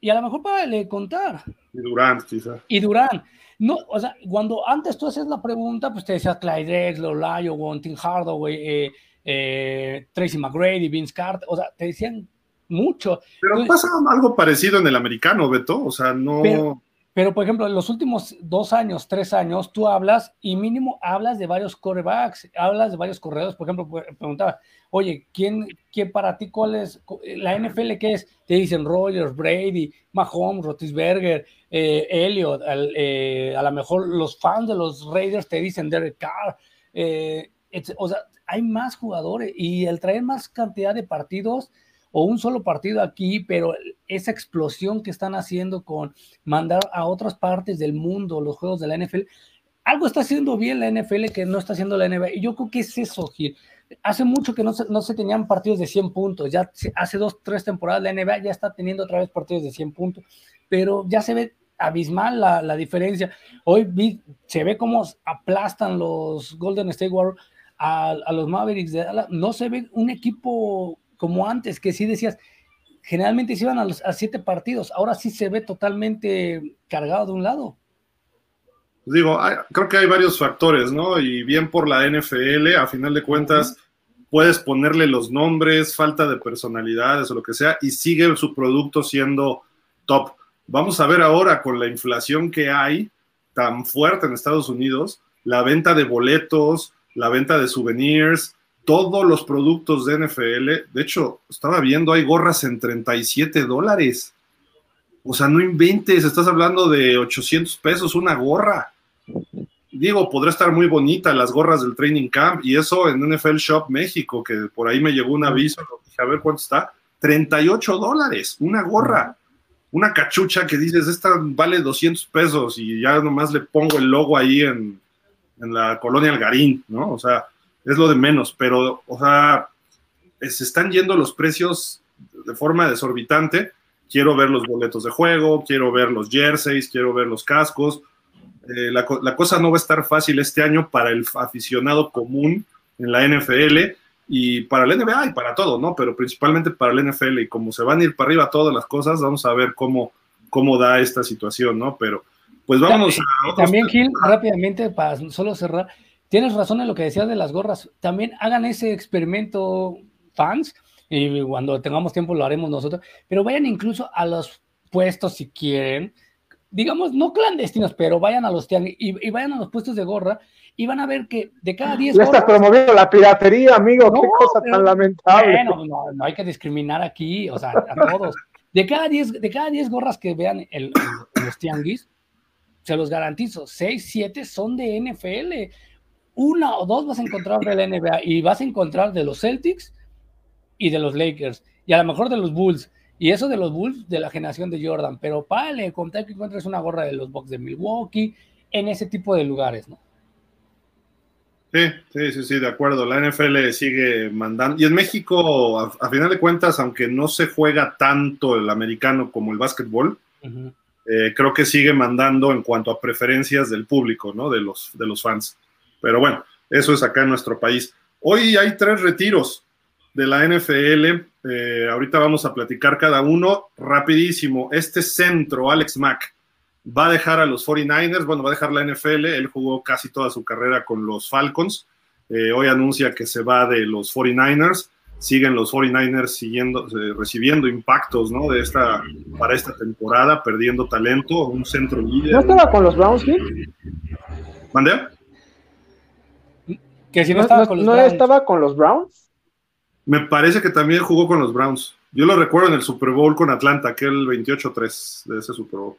y a lo mejor para le contar. Y Durant, quizás. Y Durant. No, o sea, cuando antes tú haces la pregunta, pues te decías Clyde Drexler, Lyle, Tim Hardaway, eh, eh, Tracy McGrady, Vince Carter, o sea, te decían mucho. Pero pasa algo parecido en el americano, Beto, o sea, no... Pero, por ejemplo, en los últimos dos años, tres años, tú hablas y mínimo hablas de varios corebacks, hablas de varios corredores. Por ejemplo, preguntaba, oye, ¿quién, quién para ti, cuál es la NFL qué es? Te dicen Rogers, Brady, Mahomes, Rotisberger, eh, Elliot, eh, a lo mejor los fans de los Raiders te dicen Derek Carr. Eh, o sea, hay más jugadores y el traer más cantidad de partidos o un solo partido aquí, pero esa explosión que están haciendo con mandar a otras partes del mundo los juegos de la NFL, algo está haciendo bien la NFL que no está haciendo la NBA. Y yo creo que es eso, Gil. Hace mucho que no se, no se tenían partidos de 100 puntos. Ya hace dos, tres temporadas la NBA ya está teniendo otra vez partidos de 100 puntos, pero ya se ve abismal la, la diferencia. Hoy se ve cómo aplastan los Golden State Warriors a, a los Mavericks de Dallas. No se ve un equipo como antes, que sí decías, generalmente se iban a, los, a siete partidos, ahora sí se ve totalmente cargado de un lado. Digo, creo que hay varios factores, ¿no? Y bien por la NFL, a final de cuentas, puedes ponerle los nombres, falta de personalidades o lo que sea, y sigue su producto siendo top. Vamos a ver ahora con la inflación que hay tan fuerte en Estados Unidos, la venta de boletos, la venta de souvenirs, todos los productos de NFL. De hecho, estaba viendo, hay gorras en 37 dólares. O sea, no inventes, estás hablando de 800 pesos una gorra. Digo, podrá estar muy bonita las gorras del Training Camp y eso en NFL Shop México, que por ahí me llegó un aviso, a ver cuánto está. 38 dólares, una gorra, una cachucha que dices, esta vale 200 pesos y ya nomás le pongo el logo ahí en, en la colonia Algarín, ¿no? O sea, es lo de menos, pero, o sea, se están yendo los precios de forma desorbitante. Quiero ver los boletos de juego, quiero ver los jerseys, quiero ver los cascos. Eh, la, cosa no va a estar fácil este año para el aficionado común en la NFL y para la NBA y para todo, ¿no? Pero principalmente para la NFL y como se van a ir para arriba todas las cosas, vamos a ver cómo, cómo da esta situación, ¿no? Pero pues vámonos a... También, Gil, rápidamente, para solo cerrar, tienes razón en lo que decías de las gorras. También hagan ese experimento, fans, y cuando tengamos tiempo lo haremos nosotros, pero vayan incluso a los puestos si quieren, digamos, no clandestinos, pero vayan a los y, y, vayan a los puestos de gorra y van a ver que de cada 10 gorras... estás promoviendo la piratería, amigo, qué cosa tan lamentable. Bueno, no, hay que discriminar aquí, o sea, a todos. De cada 10 de cada diez gorras que vean el, los tianguis, se los garantizo, 6, 7 son de NFL una o dos vas a encontrar de la NBA y vas a encontrar de los Celtics y de los Lakers y a lo mejor de los Bulls. Y eso de los Bulls de la generación de Jordan. Pero párale, contar que encuentres una gorra de los Bucks de Milwaukee en ese tipo de lugares, ¿no? Sí, sí, sí, sí, de acuerdo. La NFL sigue mandando. Y en México, a, final de cuentas, aunque no se juega tanto el americano como el básquetbol, eh, creo que sigue mandando en cuanto a preferencias del público, ¿no? De los, de los fans. Pero bueno, eso es acá en nuestro país. Hoy hay tres retiros de la NFL. Eh, ahorita vamos a platicar cada uno rapidísimo. Este centro, Alex Mack, va a dejar a los 49ers, bueno, va a dejar la NFL. Él jugó casi toda su carrera con los Falcons. Eh, hoy anuncia que se va de los 49ers. siguen los 49ers siguiendo, eh, recibiendo impactos ¿no? de esta, para esta temporada, perdiendo talento, un centro líder. ¿No estaba con los Browns? ¿Mandé? Que si no, estaba, con los ¿no estaba con los Browns? Me parece que también jugó con los Browns. Yo lo recuerdo en el Super Bowl con Atlanta, aquel 28-3 de ese Super Bowl.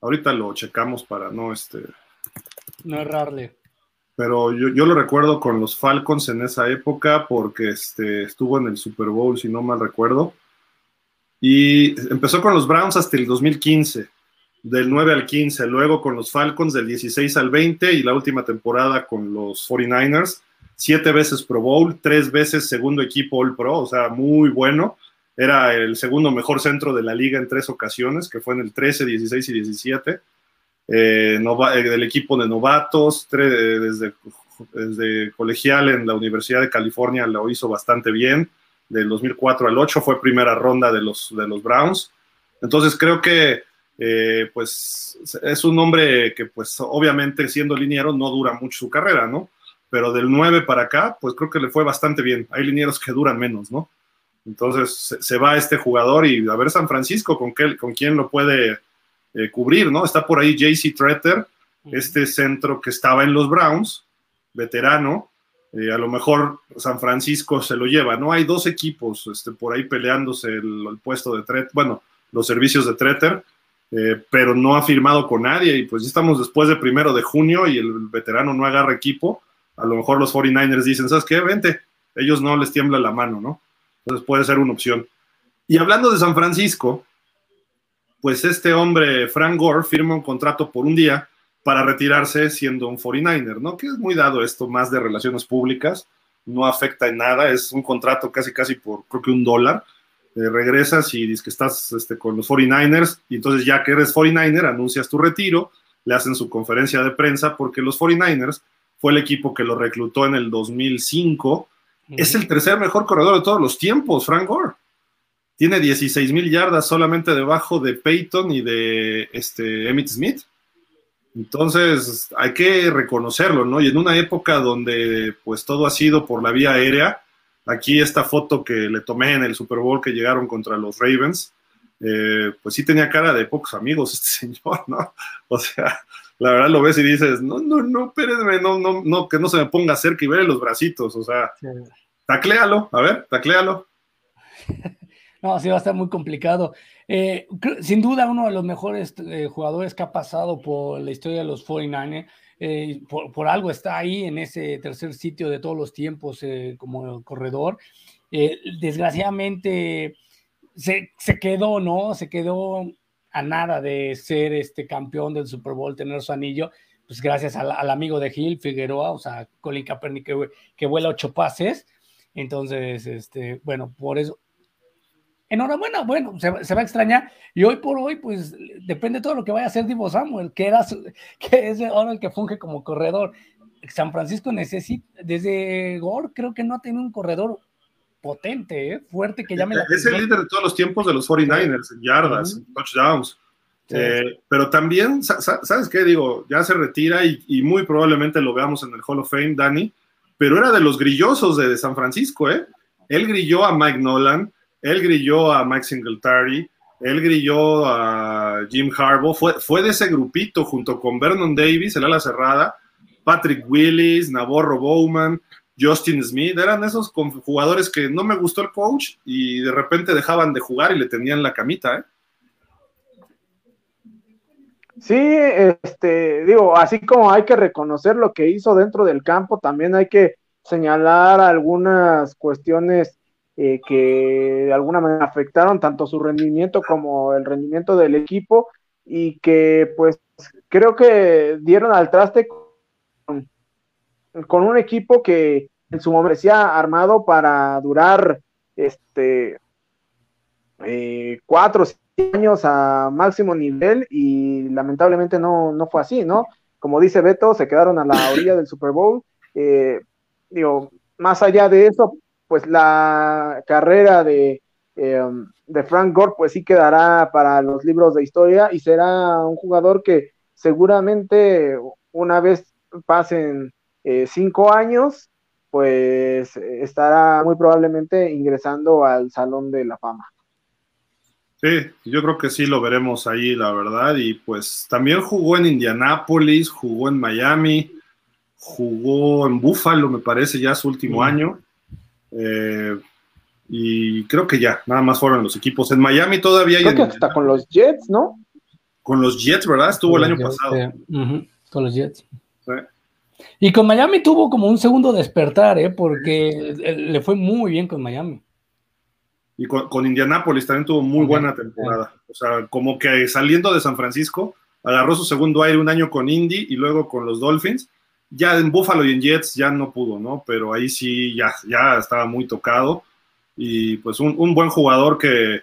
Ahorita lo checamos para no este. No errarle. Pero yo, yo, lo recuerdo con los Falcons en esa época porque este, estuvo en el Super Bowl, si no mal recuerdo. Y empezó con los Browns hasta el 2015, del 9 al 15, luego con los Falcons del 16 al 20 y la última temporada con los 49ers siete veces Pro Bowl, tres veces segundo equipo All Pro, o sea, muy bueno. Era el segundo mejor centro de la liga en tres ocasiones, que fue en el 13, 16 y 17. Eh, eh, del equipo de novatos, desde, desde colegial en la Universidad de California lo hizo bastante bien. Del 2004 al 8 fue primera ronda de los, de los Browns. Entonces creo que eh, pues es un hombre que pues obviamente siendo liniero no dura mucho su carrera, ¿no? pero del 9 para acá, pues creo que le fue bastante bien. Hay linieros que duran menos, ¿no? Entonces se, va este jugador y a ver San Francisco con, qué, con quién lo puede eh, cubrir, ¿no? Está por ahí JC Tretter, este centro que estaba en los Browns, veterano. Eh, a lo mejor San Francisco se lo lleva, ¿no? Hay dos equipos este, por ahí peleándose el, puesto de Tretter, bueno, los servicios de Tretter, eh, pero no ha firmado con nadie y pues ya estamos después de primero de junio y el veterano no agarra equipo a lo mejor los 49ers dicen, ¿sabes qué? Vente, ellos no les tiembla la mano, ¿no? Entonces puede ser una opción. Y hablando de San Francisco, pues este hombre, Frank Gore, firma un contrato por un día para retirarse siendo un 49er, ¿no? Que es muy dado esto más de relaciones públicas, no afecta en nada, es un contrato casi casi por creo que un dólar. Eh, regresas y dices que estás este, con los 49ers y entonces ya que eres 49er anuncias tu retiro, le hacen su conferencia de prensa porque los 49ers fue el equipo que lo reclutó en el 2005. Es el tercer mejor corredor de todos los tiempos, Frank Gore. Tiene 16 mil yardas solamente debajo de Peyton y de este, Emmett Smith. Entonces, hay que reconocerlo, ¿no? Y en una época donde pues todo ha sido por la vía aérea, aquí esta foto que le tomé en el Super Bowl que llegaron contra los Ravens, eh, pues sí tenía cara de pocos amigos este señor, ¿no? O sea, la verdad lo ves y dices, no, no, no, espérenme, no, no, no, que no se me ponga cerca y verle los bracitos, o sea, tacléalo, a ver, tacléalo. No, sí va a estar muy complicado. Eh, sin duda, uno de los mejores eh, jugadores que ha pasado por la historia de los 49ers. Eh, por, algo está ahí en ese tercer sitio de todos los tiempos como corredor. desgraciadamente se, se, quedó, ¿no? Se quedó a nada de ser este campeón del Super Bowl, tener su anillo, pues gracias al, amigo de Gil, Figueroa, o sea, Colin Kaepernick que, que, vuela ocho pases. Entonces, este, bueno, por eso. Enhorabuena, bueno, se, va a extrañar. Y hoy por hoy, pues depende todo lo que vaya a hacer Divo Samuel, que, era que es ahora el que funge como corredor. San Francisco necesita, desde Gore, creo que no ha tenido un corredor potente, ¿eh? fuerte, que ya me Es el líder de todos los tiempos de los 49ers, en yardas, en touchdowns. Eh, pero también, ¿sabes qué? Digo, ya se retira y, muy probablemente lo veamos en el Hall of Fame, Danny, pero era de los grillosos de, San Francisco, ¿eh? Él grilló a Mike Nolan, él grilló a Mike Singletary, él grilló a Jim Harbaugh, fue, fue de ese grupito junto con Vernon Davis, el ala cerrada, Patrick Willis, Navarro Bowman, Justin Smith, eran esos jugadores que no me gustó el coach y de repente dejaban de jugar y le tenían la camita, ¿eh? Sí, este, digo, así como hay que reconocer lo que hizo dentro del campo, también hay que señalar algunas cuestiones eh, que de alguna manera afectaron tanto su rendimiento como el rendimiento del equipo y que pues creo que dieron al traste con un equipo que en su momento decía armado para durar este eh, cuatro años a máximo nivel y lamentablemente no, no fue así, ¿no? Como dice Beto, se quedaron a la orilla del Super Bowl. Eh, digo, más allá de eso, pues la carrera de, eh, de Frank Gore, pues sí quedará para los libros de historia y será un jugador que seguramente una vez pasen eh, cinco años, pues estará muy probablemente ingresando al Salón de la Fama. Sí, yo creo que sí lo veremos ahí, la verdad. Y pues también jugó en Indianápolis, jugó en Miami, jugó en Buffalo, me parece, ya su último año. Eh, y creo que ya, nada más fueron los equipos. En Miami todavía hay. Creo que hasta con los Jets, ¿no? Con los Jets, ¿verdad? Estuvo el año pasado. Con los Jets. Y con Miami tuvo como un segundo despertar, ¿eh? Porque le fue muy bien con Miami. Y con, Indianápolis también tuvo muy buena temporada. O sea, como que saliendo de San Francisco, agarró su segundo aire un año con Indy y luego con los Dolphins. Ya en Buffalo y en Jets ya no pudo, ¿no? Pero ahí sí ya, ya estaba muy tocado. Y pues un, buen jugador que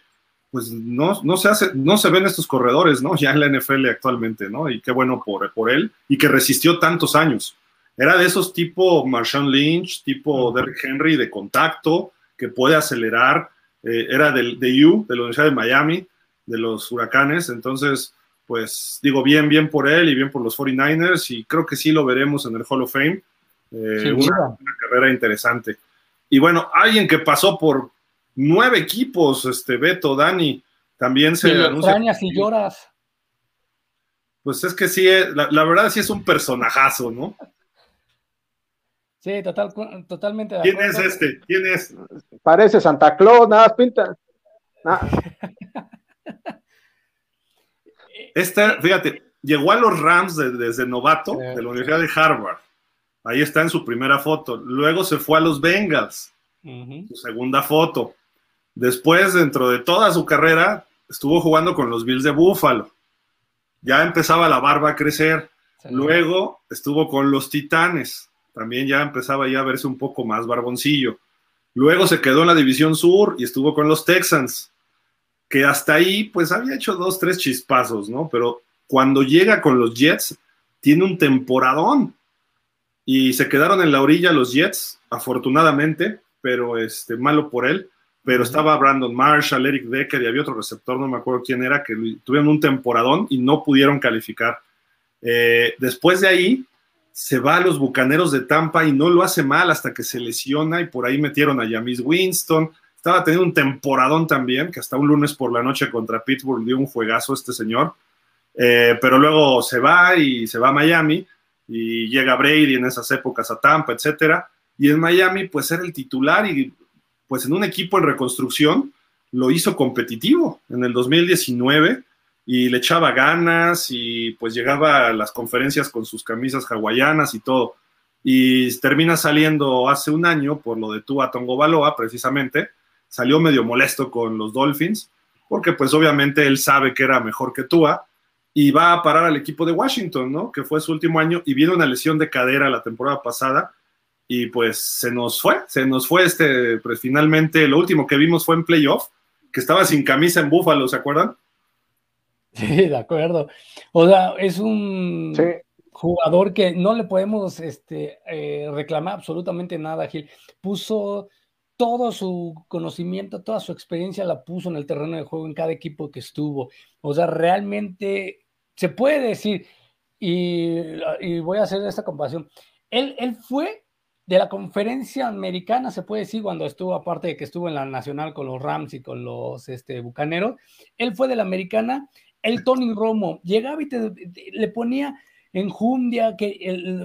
pues no, no, se hace, no se ven estos corredores, ¿no? Ya en la NFL actualmente, ¿no? Y qué bueno por, por él y que resistió tantos años. Era de esos tipo Marshawn Lynch, tipo Derrick Henry de contacto, que puede acelerar, eh, era del, de U, de la Universidad de Miami, de los Huracanes, entonces, pues digo, bien, bien por él y bien por los 49ers y creo que sí lo veremos en el Hall of Fame. Eh, una, carrera interesante. Y bueno, alguien que pasó por nueve equipos, este Beto, Dani, también se y extrañas y lloras. Pues es que sí, eh, la, la, verdad sí es un personajazo, ¿no? Sí, total, totalmente. De ¿Quién es este? ¿Quién es? Parece Santa Claus, nada, pinta. Este, fíjate, llegó a los Rams desde novato de la Universidad de Harvard. Ahí está en su primera foto. Luego se fue a los Bengals, su segunda foto. Después, dentro de toda su carrera, estuvo jugando con los Bills de Buffalo. Ya empezaba la barba a crecer. Luego estuvo con los Titanes también ya empezaba ya a verse un poco más barboncillo. Luego se quedó en la División Sur y estuvo con los Texans, que hasta ahí pues había hecho dos, tres chispazos, ¿no? Pero cuando llega con los Jets, tiene un temporadón. Y se quedaron en la orilla los Jets, afortunadamente, pero este, malo por él. Pero estaba Brandon Marshall, Eric Decker y había otro receptor, no me acuerdo quién era, que tuvieron un temporadón y no pudieron calificar. Eh, después de ahí, se va a los Bucaneros de Tampa y no lo hace mal hasta que se lesiona y por ahí metieron a Jamis Winston. Estaba teniendo un temporadón también, que hasta un lunes por la noche contra Pittsburgh dio un juegazo este señor. Eh, pero luego se va y se va a Miami y llega Brady en esas épocas a Tampa, etcétera. Y en Miami, pues era el titular y pues en un equipo en reconstrucción lo hizo competitivo. En el 2019 y le echaba ganas y pues llegaba a las conferencias con sus camisas hawaianas y todo. Y termina saliendo hace un año por lo de Tua Tongo Baloa, precisamente, salió medio molesto con los Dolphins, porque pues obviamente él sabe que era mejor que Tua y va a parar al equipo de Washington, ¿no? Que fue su último año y viene una lesión de cadera la temporada pasada y pues se nos fue, se nos fue este, pues finalmente lo último que vimos fue en playoff, que estaba sin camisa en Buffalo, ¿se acuerdan? Sí, de acuerdo. O sea, es un jugador que no le podemos este, eh, reclamar absolutamente nada, Gil. Puso todo su conocimiento, toda su experiencia la puso en el terreno de juego en cada equipo que estuvo. O sea, realmente se puede decir, y, voy a hacer esta comparación, él, él fue de la conferencia americana, se puede decir, cuando estuvo, aparte de que estuvo en la nacional con los Rams y con los este, Bucaneros, él fue de la americana el Tony Romo llegaba y te, le ponía enjundia, que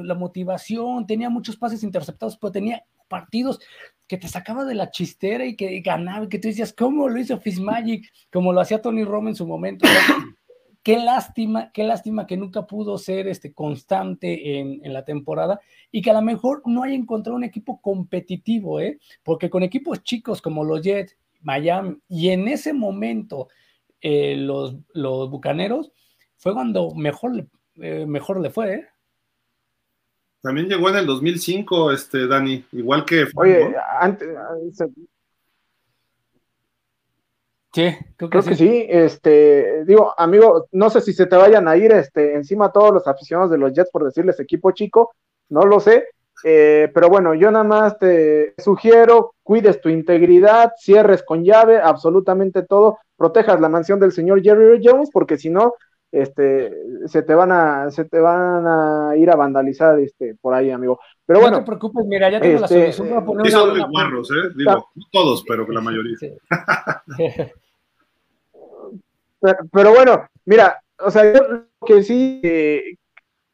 la motivación, tenía muchos pases interceptados, pero tenía partidos que te sacaba de la chistera y que ganaba, y que tú decías, ¿cómo lo hizo Fitzmagic? Como lo hacía Tony Romo en su momento. qué lástima, qué lástima que nunca pudo ser este, constante en, en, la temporada y que a lo mejor no haya encontrado un equipo competitivo, ¿eh? porque con equipos chicos como los Jets, Miami, y en ese momento eh, los, los Bucaneros, fue cuando mejor, eh, mejor le fue. ¿eh? También llegó en el 2005, este, Dani, igual que... Oye, antes... Sí, creo, que, sí. sí. Este, digo, amigo, no sé si se te vayan a ir este, encima todos los aficionados de los Jets por decirles equipo chico, no lo sé, eh, pero bueno, yo nada más te sugiero, cuides tu integridad, cierres con llave absolutamente todo, protejas la mansión del señor Jerry Jones, porque si no, este, se te van a, se te van a ir a vandalizar este, por ahí, amigo. Pero bueno. No te preocupes, mira, ya tengo la este, solución son una, guarros, ¿eh? Digo, no todos, pero la mayoría. pero, bueno, mira, o sea, yo que sí, eh,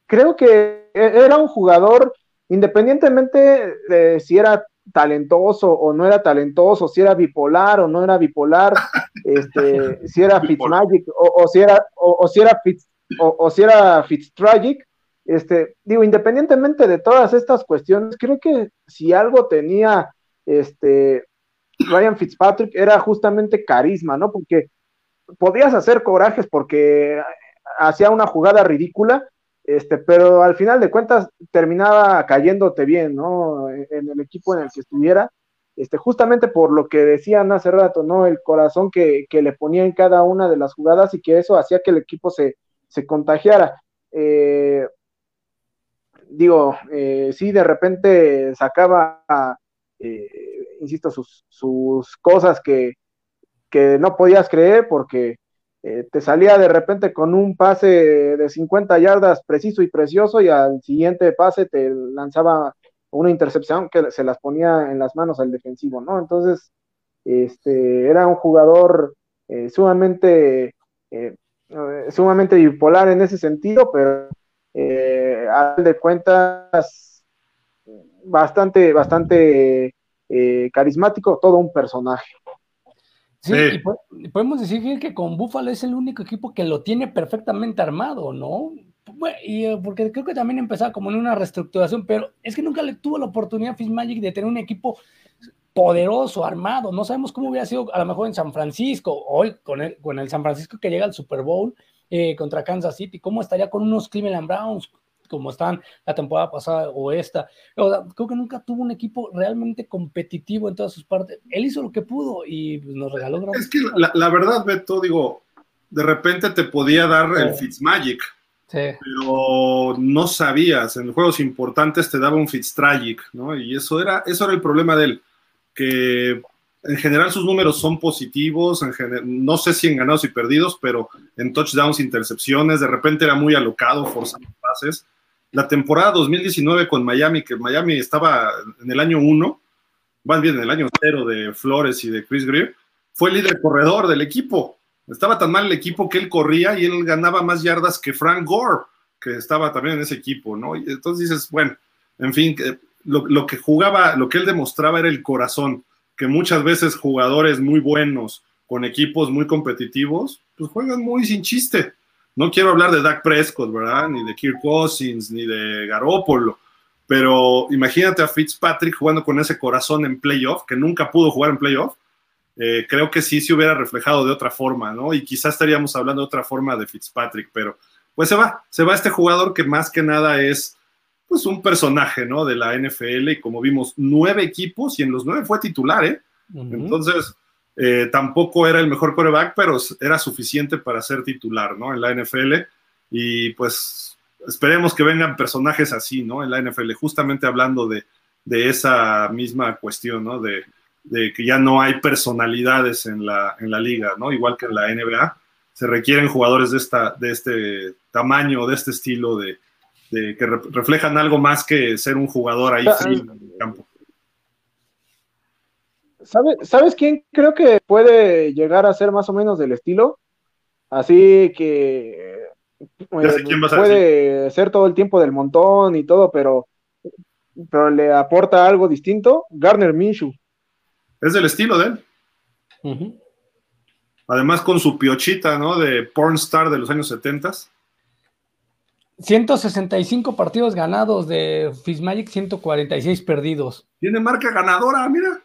creo que e-, era un jugador, independientemente de si era talentoso o no era talentoso, si era bipolar o no era bipolar, este, si era Fitzmagic o, o si era o, si era Fitz, o, si era Fitztragic, este, digo, independientemente de todas estas cuestiones, creo que si algo tenía este Ryan Fitzpatrick era justamente carisma, ¿no? Porque podías hacer corajes porque hacía una jugada ridícula, este, pero al final de cuentas terminaba cayéndote bien, ¿no? En el equipo en el que estuviera, este, justamente por lo que decían hace rato, ¿no? El corazón que, le ponía en cada una de las jugadas y que eso hacía que el equipo se, contagiara. Eh, digo, eh, sí, de repente sacaba, eh, insisto, sus, sus cosas que, que no podías creer porque eh, te salía de repente con un pase de 50 yardas preciso y precioso y al siguiente pase te lanzaba una intercepción que se las ponía en las manos al defensivo, ¿no? Entonces, este, era un jugador eh, sumamente, eh, sumamente bipolar en ese sentido, pero a de cuentas, bastante, bastante carismático, todo un personaje. Sí, Y podemos decir que con Buffalo es el único equipo que lo tiene perfectamente armado, ¿no? y eh, porque creo que también empezaba como en una reestructuración, pero es que nunca le tuvo la oportunidad a Fitzmagic de tener un equipo poderoso, armado. No sabemos cómo hubiera sido a lo mejor en San Francisco, hoy con el, con el San Francisco que llega al Super Bowl eh, contra Kansas City, cómo estaría con unos Cleveland Browns, como están la temporada pasada o esta. creo que nunca tuvo un equipo realmente competitivo en todas sus partes. Él hizo lo que pudo y pues, nos regaló Es que la, verdad, Beto, digo, de repente te podía dar el Fitzmagic. Sí. Pero no sabías, en juegos importantes te daba un Fitztragic, ¿no? Y eso era, eso era el problema de él, que en general sus números son positivos, en no sé si en ganados y perdidos, pero en touchdowns, intercepciones, de repente era muy alocado, forzando pases, la temporada 2019 con Miami, que Miami estaba en el año 1, más bien en el año 0 de Flores y de Chris Greer, fue el líder corredor del equipo. Estaba tan mal el equipo que él corría y él ganaba más yardas que Frank Gore, que estaba también en ese equipo, ¿no? Y entonces dices, bueno, en fin, lo, lo que jugaba, lo que él demostraba era el corazón, que muchas veces jugadores muy buenos con equipos muy competitivos, pues juegan muy sin chiste no quiero hablar de Dak Prescott, ¿verdad? Ni de Kirk Cousins, ni de Garoppolo, pero imagínate a Fitzpatrick jugando con ese corazón en playoff, que nunca pudo jugar en playoff. Eh, creo que sí se hubiera reflejado de otra forma, ¿no? Y quizás estaríamos hablando de otra forma de Fitzpatrick, pero pues se va, se va este jugador que más que nada es pues un personaje, ¿no? De la NFL y como vimos, nueve equipos y en los nueve fue titular, ¿eh? Entonces, eh, tampoco era el mejor coreback, pero era suficiente para ser titular, ¿no? En la NFL. Y pues esperemos que vengan personajes así, ¿no? En la NFL, justamente hablando de, esa misma cuestión, ¿no? De, que ya no hay personalidades en la, en la liga, ¿no? Igual que en la NBA, se requieren jugadores de, esta, de este tamaño, de este estilo, de, que reflejan algo más que ser un jugador ahí frío en el campo. ¿Sabes quién creo que puede llegar a ser más o menos del estilo? Así que eh, puede ser todo el tiempo del montón y todo, pero, pero le aporta algo distinto. Garner Minshew. Es del estilo de él. Además con su piochita, ¿no? De porn star de los años 70. 165 partidos ganados de Fitzmagic, 146 perdidos. Tiene marca ganadora, mira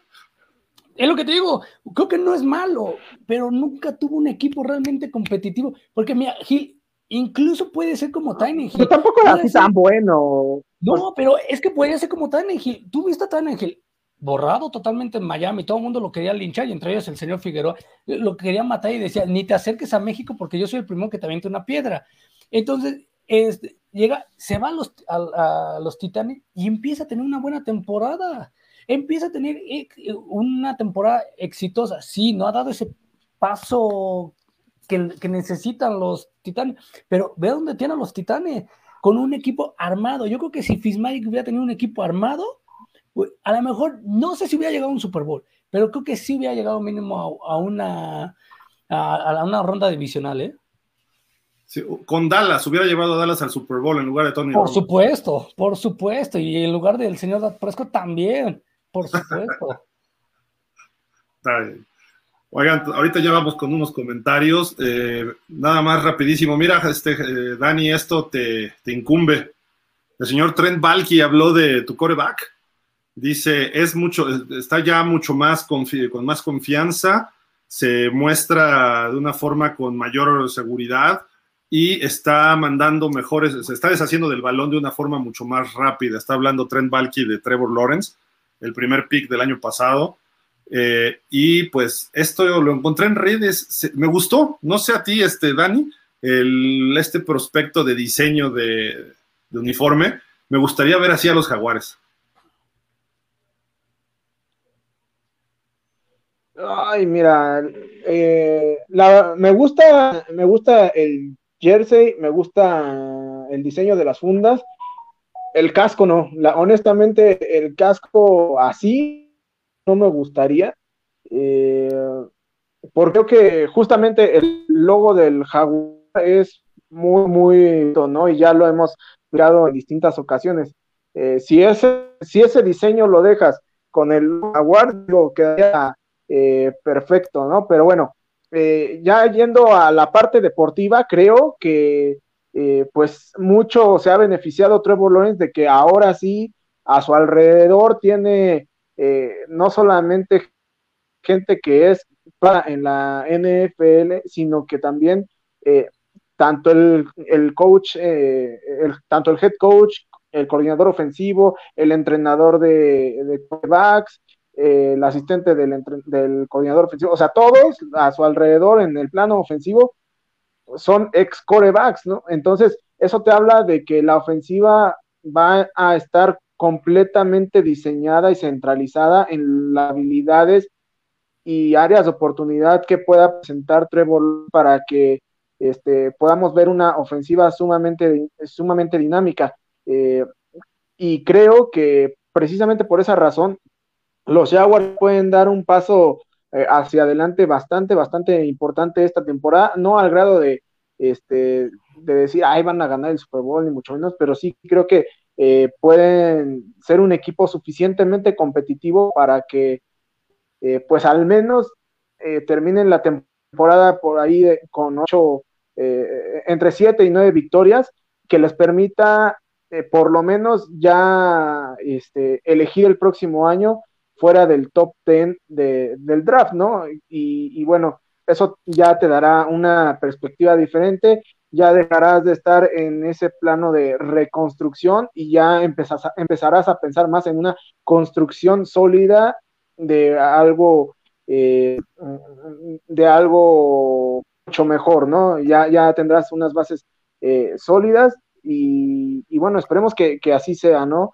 es lo que te digo, creo que no es malo, pero nunca tuvo un equipo realmente competitivo. Porque mira, Gil, incluso puede ser como Tiny Pero tampoco era así tan bueno. No, pero es que podría ser como Tiny Hill. Tú viste a Tiny borrado totalmente en Miami, todo el mundo lo quería linchar y entre ellos el señor Figueroa lo quería matar y decía, ni te acerques a México porque yo soy el primero que te avienta una piedra. Entonces, este, llega, se va a los, a los Titanes y empieza a tener una buena temporada empieza a tener una temporada exitosa. Sí, no ha dado ese paso que, necesitan los Titanes. Pero ve dónde tienen los Titanes, con un equipo armado. Yo creo que si Fitzmagic hubiera tenido un equipo armado, a lo mejor no sé si hubiera llegado a un Super Bowl, pero creo que sí hubiera llegado mínimo a, una, a, una ronda divisional, ¿eh? con Dallas, hubiera llevado a Dallas al Super Bowl en lugar de Tony. Por supuesto, por supuesto, y en lugar del señor Prescott también, por supuesto. Está. Oigan, ahorita ya vamos con unos comentarios. Eh, nada más rapidísimo. Mira, este, eh, Dani, esto te, incumbe. El señor Trent Balky habló de tu coreback. Dice, es mucho, está ya mucho más con más confianza, se muestra de una forma con mayor seguridad y está mandando mejores, se está deshaciendo del balón de una forma mucho más rápida. Está hablando Trent Balky de Trevor Lawrence, el primer pick del año pasado. Eh, y pues esto lo encontré en redes, me gustó, no sé a ti, este Dani, el, este prospecto de diseño de, uniforme, me gustaría ver así a los jaguares. Ay, mira, eh, me gusta, me gusta el jersey, me gusta el diseño de las fundas, el casco no, honestamente el casco así no me gustaría, eh, porque justamente el logo del Jaguar es muy, muy, ¿no? Y ya lo hemos mirado en distintas ocasiones. Eh, si, ese, si ese diseño lo dejas con el Jaguar, digo, quedaría eh, perfecto, ¿no? Pero bueno, ya yendo a la parte deportiva, creo que pues mucho se ha beneficiado Trevor Lawrence de que ahora sí a su alrededor tiene eh, no solamente gente que es para en la NFL, sino que también eh, tanto el, coach, eh, tanto el head coach, el coordinador ofensivo, el entrenador de, backs, el asistente del, del coordinador ofensivo, o sea, todos a su alrededor en el plano ofensivo son ex corebacks, ¿no? Entonces, eso te habla de que la ofensiva va a estar completamente diseñada y centralizada en las habilidades y áreas de oportunidad que pueda presentar Trevor para que este, podamos ver una ofensiva sumamente, sumamente dinámica. Eh, y creo que precisamente por esa razón los Jaguars pueden dar un paso eh, hacia adelante bastante, bastante importante esta temporada, no al grado de, este, de decir, ahí van a ganar el Super Bowl, ni mucho menos, pero sí creo que eh, pueden ser un equipo suficientemente competitivo para que, eh, pues al menos terminen la temporada por ahí con ocho, entre siete y nueve victorias, que les permita por lo menos ya este, elegir el próximo año fuera del top ten del draft, ¿no? y bueno, eso ya te dará una perspectiva diferente ya dejarás de estar en ese plano de reconstrucción y ya empezarás a pensar más en una construcción sólida de algo, eh, de algo mucho mejor, ¿no? Ya, ya tendrás unas bases eh, sólidas y, bueno, esperemos que, que así sea, ¿no?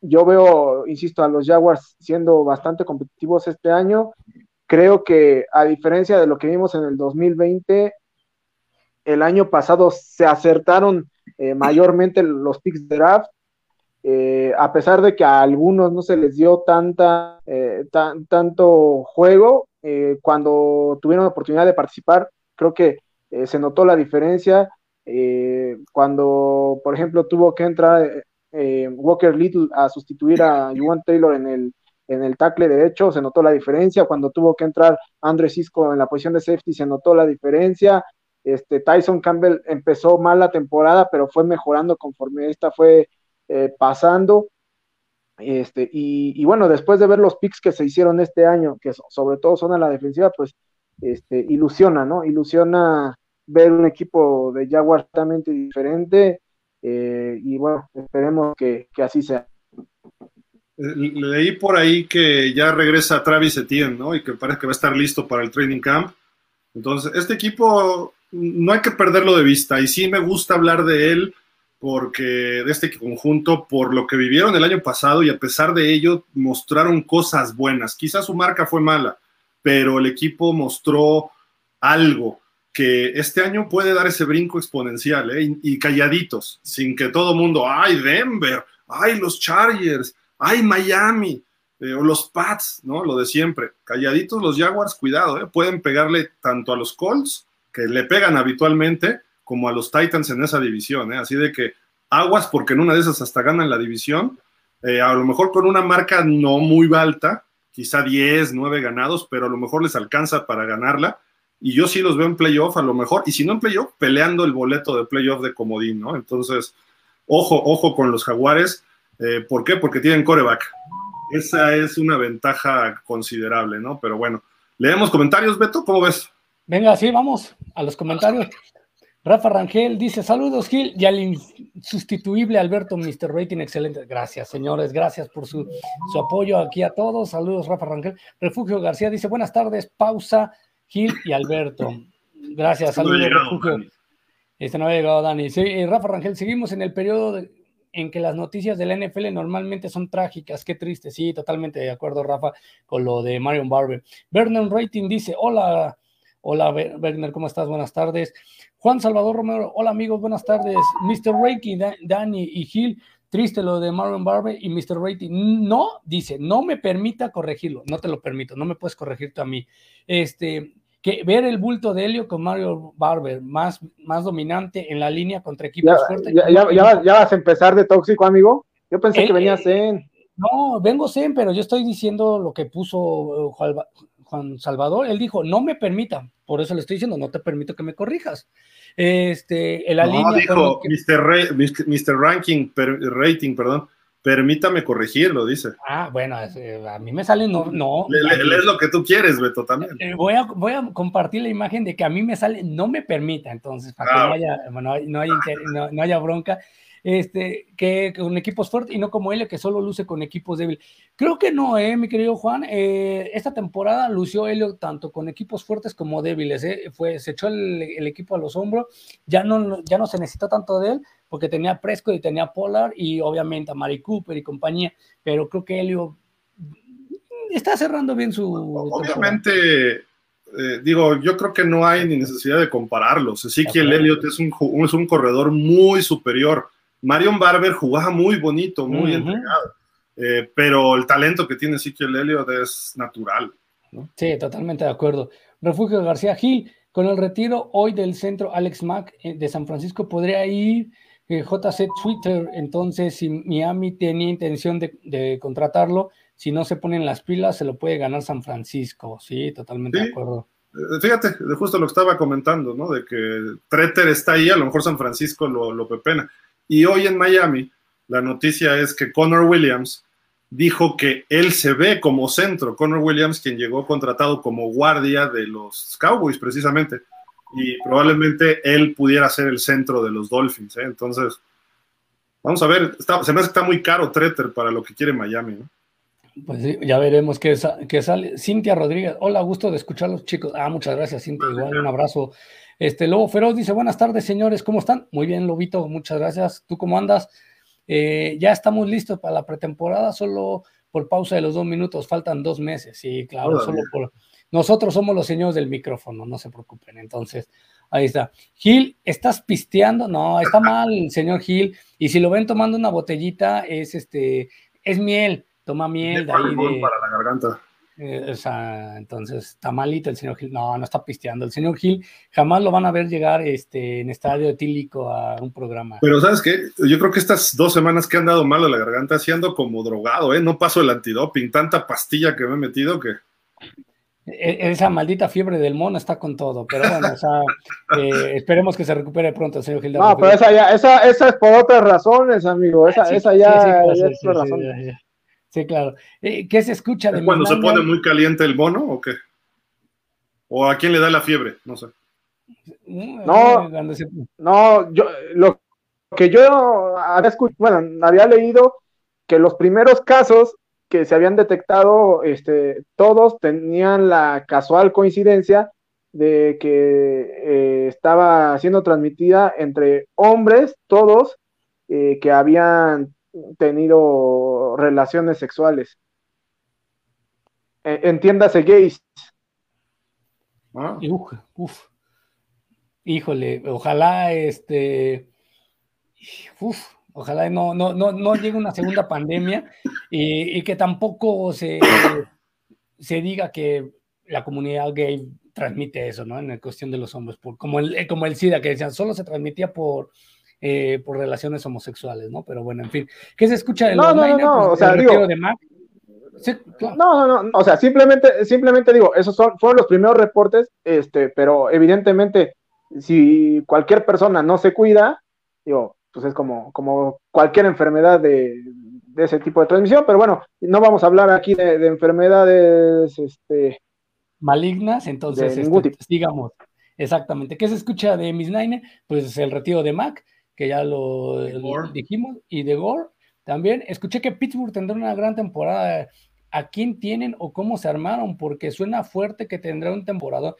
Yo veo, insisto, a los Jaguars siendo bastante competitivos este año. Creo que a diferencia de lo que vimos en el 2020, el año pasado se acertaron eh, mayormente los picks de draft, eh, a pesar de que a algunos no se les dio tanta, eh, tanto juego, cuando tuvieron la oportunidad de participar, creo que se notó la diferencia. cuando, por ejemplo, tuvo que entrar Walker Little a sustituir a Juan Taylor en el, en el tackle derecho, se notó la diferencia. Cuando tuvo que entrar André Cisco en la posición de safety, se notó la diferencia. Este, Tyson Campbell empezó mal la temporada, pero fue mejorando conforme esta fue eh, pasando. Este, y, bueno, después de ver los picks que se hicieron este año, que sobre todo son a la defensiva, pues este, ilusiona, ¿no? Ilusiona ver un equipo de Jaguars totalmente diferente. Eh, y bueno, esperemos que, así sea. Leí por ahí que ya regresa Travis Etienne, ¿no? Y que parece que va a estar listo para el training camp. Entonces, este equipo no hay que perderlo de vista y sí me gusta hablar de él porque de este conjunto por lo que vivieron el año pasado y a pesar de ello mostraron cosas buenas. Quizás su marca fue mala, pero el equipo mostró algo que este año puede dar ese brinco exponencial ¿eh? y, calladitos, sin que todo mundo, ay Denver, ay los Chargers, ay Miami, eh, o los Pats, ¿no? Lo de siempre. Calladitos los Jaguars, cuidado, ¿eh? pueden pegarle tanto a los Colts, que le pegan habitualmente, como a los Titans en esa división, ¿eh? Así de que aguas porque en una de esas hasta ganan la división, a lo mejor con una marca no muy alta, quizá 10, 9 ganados, pero a lo mejor les alcanza para ganarla. Y yo sí los veo en playoff a lo mejor, y si no en playoff, peleando el boleto de playoff de comodín, ¿no? Entonces, ojo, ojo con los jaguares. Eh, ¿Por qué? Porque tienen coreback. Esa es una ventaja considerable, ¿no? Pero bueno, leemos comentarios, Beto, ¿cómo ves? Venga, sí, vamos a los comentarios. Rafa Rangel dice: Saludos, Gil, y al insustituible Alberto, Mr. Rating, excelente. Gracias, señores, gracias por su, apoyo aquí a todos. Saludos, Rafa Rangel. Refugio García dice: Buenas tardes, pausa, Gil y Alberto. Gracias, saludos, Refugio. Este no había llegado Dani. Sí, Rafa Rangel, seguimos en el periodo en que las noticias de la NFL normalmente son trágicas. Qué triste, sí, totalmente de acuerdo, Rafa, con lo de Marion Barber. Vernon Rating dice: Hola, hola, Werner, ¿cómo estás? Buenas tardes. Juan Salvador Romero, hola amigos, buenas tardes. Mr. Reiki, Dani y Gil, triste lo de Marvin Barber y Mr. Reiki. No, dice, no me permita corregirlo, no te lo permito, no me puedes corregir tú a mí. Este, que ver el bulto de Helio con Mario Barber, más, más dominante en la línea contra equipos fuertes. Ya, vas a empezar de tóxico, amigo. Yo pensé que venías eh, en. No, vengo Zen, pero yo estoy diciendo lo que puso Juan Salvador. Él dijo, no me permita, por eso le estoy diciendo, no te permito que me corrijas. Este, la no, dijo Mr. Ranking, rating, perdón. Permítame corregirlo, dice. Ah, bueno, eh, a mí me sale no. no es lo que tú quieres, Beto, también. Eh, voy, a, voy a compartir la imagen de que a mí me sale, no me permita, entonces, para que no haya, no, haya, no haya bronca este, que, con equipos fuertes y no como él, que solo luce con equipos débiles. Creo que no, eh, mi querido Juan. Eh, esta temporada lució Helio tanto con equipos fuertes como débiles. Eh. Fue, se echó el, equipo a los hombros. Ya no, ya no se necesitó tanto de él porque tenía Presco y tenía Polar y obviamente a Mari Cooper y compañía. Pero creo que Helio está cerrando bien su. Obviamente. Eh, digo, yo creo que no hay ni necesidad de compararlos. Sí que el Elliot es un, es un corredor muy superior Marion Barber jugaba muy bonito, muy entregado, eh, pero el talento que tiene Ezekiel Elliott es natural. Sí, totalmente de acuerdo. Refugio García Gil, con el retiro hoy del centro Alex Mack eh, de San Francisco, podría ir eh, JC Twitter. Entonces, si Miami tenía intención de, contratarlo, si no se ponen las pilas, se lo puede ganar San Francisco. Sí, totalmente de acuerdo. Fíjate, de justo lo que estaba comentando, ¿no? De que Treter está ahí, a lo mejor San Francisco lo, lo pepena. Y hoy en Miami, la noticia es que Connor Williams dijo que él se ve como centro. Connor Williams, quien llegó contratado como guardia de los Cowboys, precisamente. Y probablemente él pudiera ser el centro de los Dolphins. ¿eh? Entonces, vamos a ver. se me hace que está muy caro Treter para lo que quiere Miami. ¿no? Pues sí, ya veremos qué, sale. Cintia Rodríguez, hola, gusto de escucharlos, chicos. Ah, muchas gracias, Cintia. Igual un abrazo este Lobo Feroz dice, buenas tardes, señores, ¿cómo están? Muy bien, Lobito, muchas gracias. ¿Tú cómo andas? Eh, ya estamos listos para la pretemporada, solo por pausa de los dos minutos, faltan dos meses. Sí, claro, solo por... Nosotros somos los señores del micrófono, no se preocupen. Entonces, ahí está. Gil, ¿estás pisteando? No, está mal, señor Gil. Y si lo ven tomando una botellita, es este, es miel, toma miel de ahí de... Para la garganta. Eh, entonces, está malito el señor Gil. No, no está pisteando. El señor Gil jamás lo van a ver llegar este, en estadio etílico a un programa. Pero, ¿sabes qué? Yo creo que estas dos semanas que han dado mal a la garganta, siendo como drogado, ¿eh? No paso el antidoping, tanta pastilla que me he metido que. E, esa maldita fiebre del mono está con todo, pero bueno, o sea, eh, esperemos que se recupere pronto señor Gil. No, pero esa, ya, esa, esa es por otras razones, amigo. Esa, esa ya, es por razón. Sí, claro. Eh, ¿Qué se escucha de cuando se pone muy caliente el mono o qué? ¿O a quién le da la fiebre? No sé. No, no, yo lo que yo había bueno, había leído que los primeros casos que se habían detectado, este, todos tenían la casual coincidencia de que eh, estaba siendo transmitida entre hombres, todos, eh, que habían tenido relaciones sexuales. E, entiéndase gays. Ah. Uf, híjole, ojalá este, uf, ojalá no, no, no, no llegue una segunda pandemia y, que tampoco se, se diga que la comunidad gay transmite eso, ¿no? En la cuestión de los hombres, por, como, el, como el SIDA, que decían, solo se transmitía por, eh, por relaciones homosexuales, ¿no? Pero bueno, en fin. ¿Qué se escucha de no, no, no, no, pues, o sea, digo, de? No, no, no, o sea, simplemente, simplemente digo, esos son, fueron los primeros reportes, este, pero evidentemente, si cualquier persona no se cuida, digo, pues es como, como cualquier enfermedad de, ese tipo de transmisión, pero bueno, no vamos a hablar aquí de, enfermedades, este, malignas, entonces, este, digamos, exactamente. ¿Qué se escucha de Miss Nine? Pues el retiro de Mac, que ya lo, dijimos, y de Gore también. Escuché que Pittsburgh tendrá una gran temporada a quién tienen o cómo se armaron, porque suena fuerte que tendrá un temporada.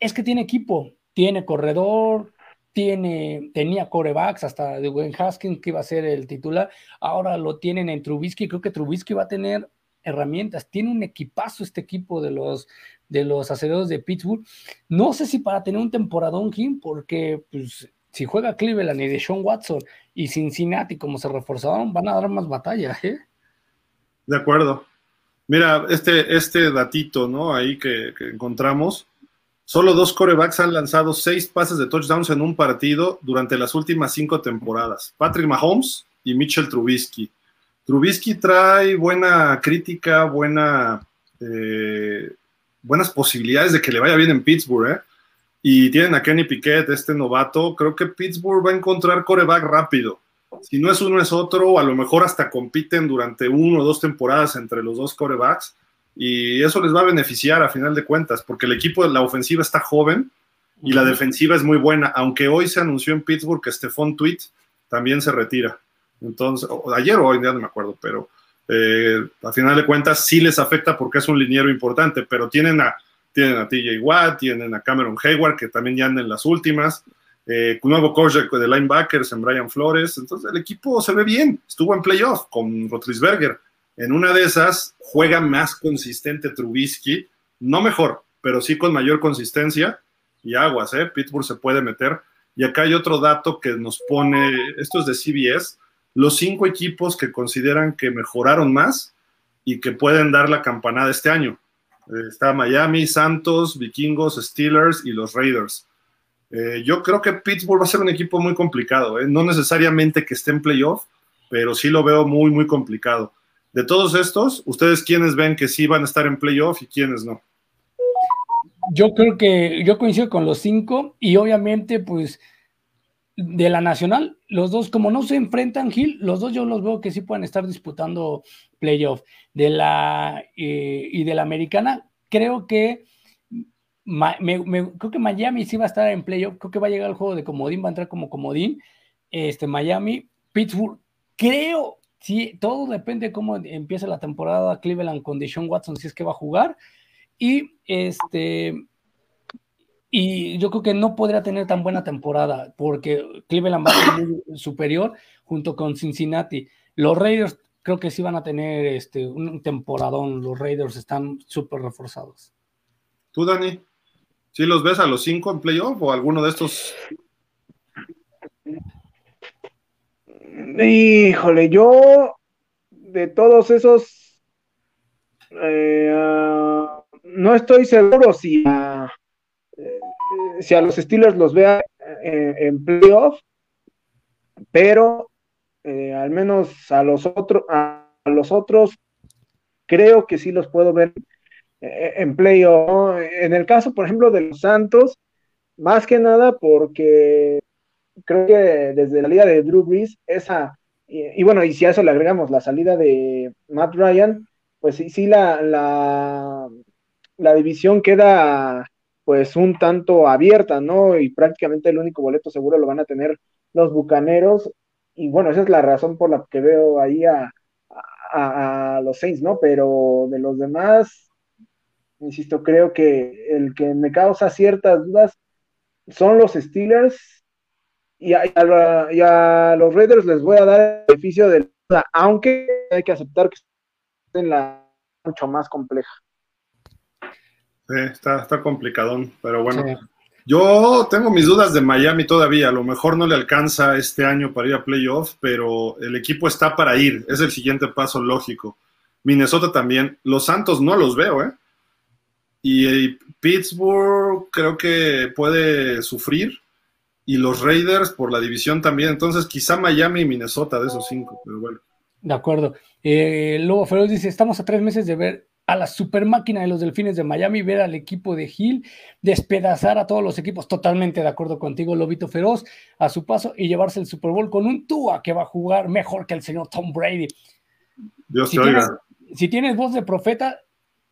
Es que tiene equipo, tiene corredor, tiene, tenía corebacks, hasta de Wayne Haskins que iba a ser el titular, ahora lo tienen en Trubisky, creo que Trubisky va a tener herramientas, tiene un equipazo este equipo de los de los aceleros de Pittsburgh. No sé si para tener un temporadón, Kim, porque pues, si juega Cleveland y de Sean Watson y Cincinnati como se reforzaron, van a dar más batalla, ¿eh? De acuerdo. Mira, este, este datito, ¿no? Ahí que, encontramos. Solo dos corebacks han lanzado seis pases de touchdowns en un partido durante las últimas cinco temporadas. Patrick Mahomes y Mitchell Trubisky. Trubisky trae buena crítica, buena, eh, buenas posibilidades de que le vaya bien en Pittsburgh, ¿eh? Y tienen a Kenny Piquet, este novato. Creo que Pittsburgh va a encontrar coreback rápido si no es uno es otro, a lo mejor hasta compiten durante uno o dos temporadas entre los dos corebacks y eso les va a beneficiar a final de cuentas, porque el equipo de la ofensiva está joven y la defensiva es muy buena, aunque hoy se anunció en Pittsburgh que Stephon Tweet también se retira. Entonces, ayer o hoy, ya no me acuerdo, pero eh, a final de cuentas sí les afecta porque es un liniero importante, pero tienen a, tienen a TJ Watt, tienen a Cameron Hayward, que también ya andan en las últimas, eh, nuevo coach de, linebackers en Brian Flores. Entonces el equipo se ve bien. Estuvo en playoff con Rotlisberger. En una de esas juega más consistente Trubisky, no mejor, pero sí con mayor consistencia. Y aguas, ¿eh? Pittsburgh se puede meter. Y acá hay otro dato que nos pone, esto es de CBS, los cinco equipos que consideran que mejoraron más y que pueden dar la campanada este año. Eh, está Miami, Santos, Vikingos, Steelers y los Raiders. Eh, yo creo que Pittsburgh va a ser un equipo muy complicado, ¿eh? no necesariamente que esté en playoff, pero sí lo veo muy, muy complicado. De todos estos, ¿ustedes quiénes ven que sí van a estar en playoff y quiénes no? Yo creo que yo coincido con los cinco y obviamente pues de la nacional, los dos como no se enfrentan Gil, los dos yo los veo que sí pueden estar disputando playoff. De la eh, y de la americana, creo que creo que Miami sí va a estar en playoff, creo que va a llegar al juego de comodín, va a entrar como comodín. Este, Miami, Pittsburgh, creo, sí, todo depende de cómo empieza la temporada Cleveland con Deshaun Watson, si es que va a jugar. Y este, y yo creo que no podría tener tan buena temporada porque Cleveland va a ser superior junto con Cincinnati. Los Raiders creo que sí van a tener este, un temporadón. Los Raiders están súper reforzados. ¿Tú, Dani? ¿Sí los ves a los cinco en playoff o alguno de estos? Híjole, yo de todos esos eh, ah, no estoy seguro si a, eh, si a los Steelers los vea en, en playoff, pero eh, al menos a los otros a los otros creo que sí los puedo ver eh, en playoff. En el caso, por ejemplo, de los Santos, más que nada porque creo que desde la liga de Drew Brees, esa, y, bueno, y si a eso le agregamos la salida de Matt Ryan, pues sí, sí, la, la, la división queda pues un tanto abierta, ¿no? Y prácticamente el único boleto seguro lo van a tener los Bucaneros. Y bueno, esa es la razón por la que veo ahí a, a, a los Saints, ¿no? Pero de los demás, insisto, creo que el que me causa ciertas dudas son los Steelers y a, los Raiders les voy a dar el beneficio de duda, aunque hay que aceptar que es la mucho más compleja. Sí, está, está complicadón, pero bueno. Yo tengo mis dudas de Miami todavía. A lo mejor no le alcanza este año para ir a playoff, pero el equipo está para ir. Es el siguiente paso lógico. Minnesota también. Los Santos no los veo, ¿eh? Y, Pittsburgh creo que puede sufrir. Y los Raiders por la división también. Entonces, quizá Miami y Minnesota de esos cinco, pero bueno. De acuerdo. Eh, Lobo Feroz dice: Estamos a tres meses de ver a la super máquina de los Delfines de Miami, ver al equipo de Hill despedazar a todos los equipos, totalmente de acuerdo contigo, Lobito Feroz, a su paso y llevarse el Super Bowl con un Tua que va a jugar mejor que el señor Tom Brady. Dios si, tienes, si tienes voz de profeta,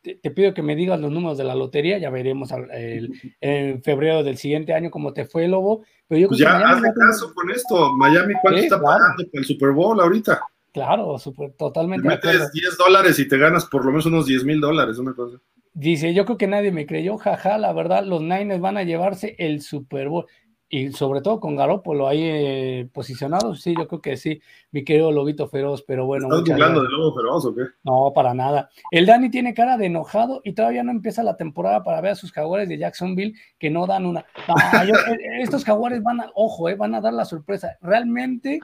te, pido que me digas los números de la lotería, ya veremos en febrero del siguiente año cómo te fue, Lobo. Pero yo pues ya, hazle caso con esto. Miami, ¿cuánto está pagando por el Super Bowl ahorita? Claro, super, totalmente. metes 10 dólares y te ganas por lo menos unos 10 mil dólares, una cosa. Dice, yo creo que nadie me creyó, jaja, la verdad, los Niners van a llevarse el Super Bowl. Y sobre todo con Garópolo ahí eh, posicionado, sí, yo creo que sí, mi querido Lobito Feroz, pero bueno. ¿Estás hablando de Lobo Feroz o qué? No, para nada. El Dani tiene cara de enojado y todavía no empieza la temporada para ver a sus jaguares de Jacksonville que no dan una. Eh, estos jaguares van a, ojo, eh, van a dar la sorpresa. Realmente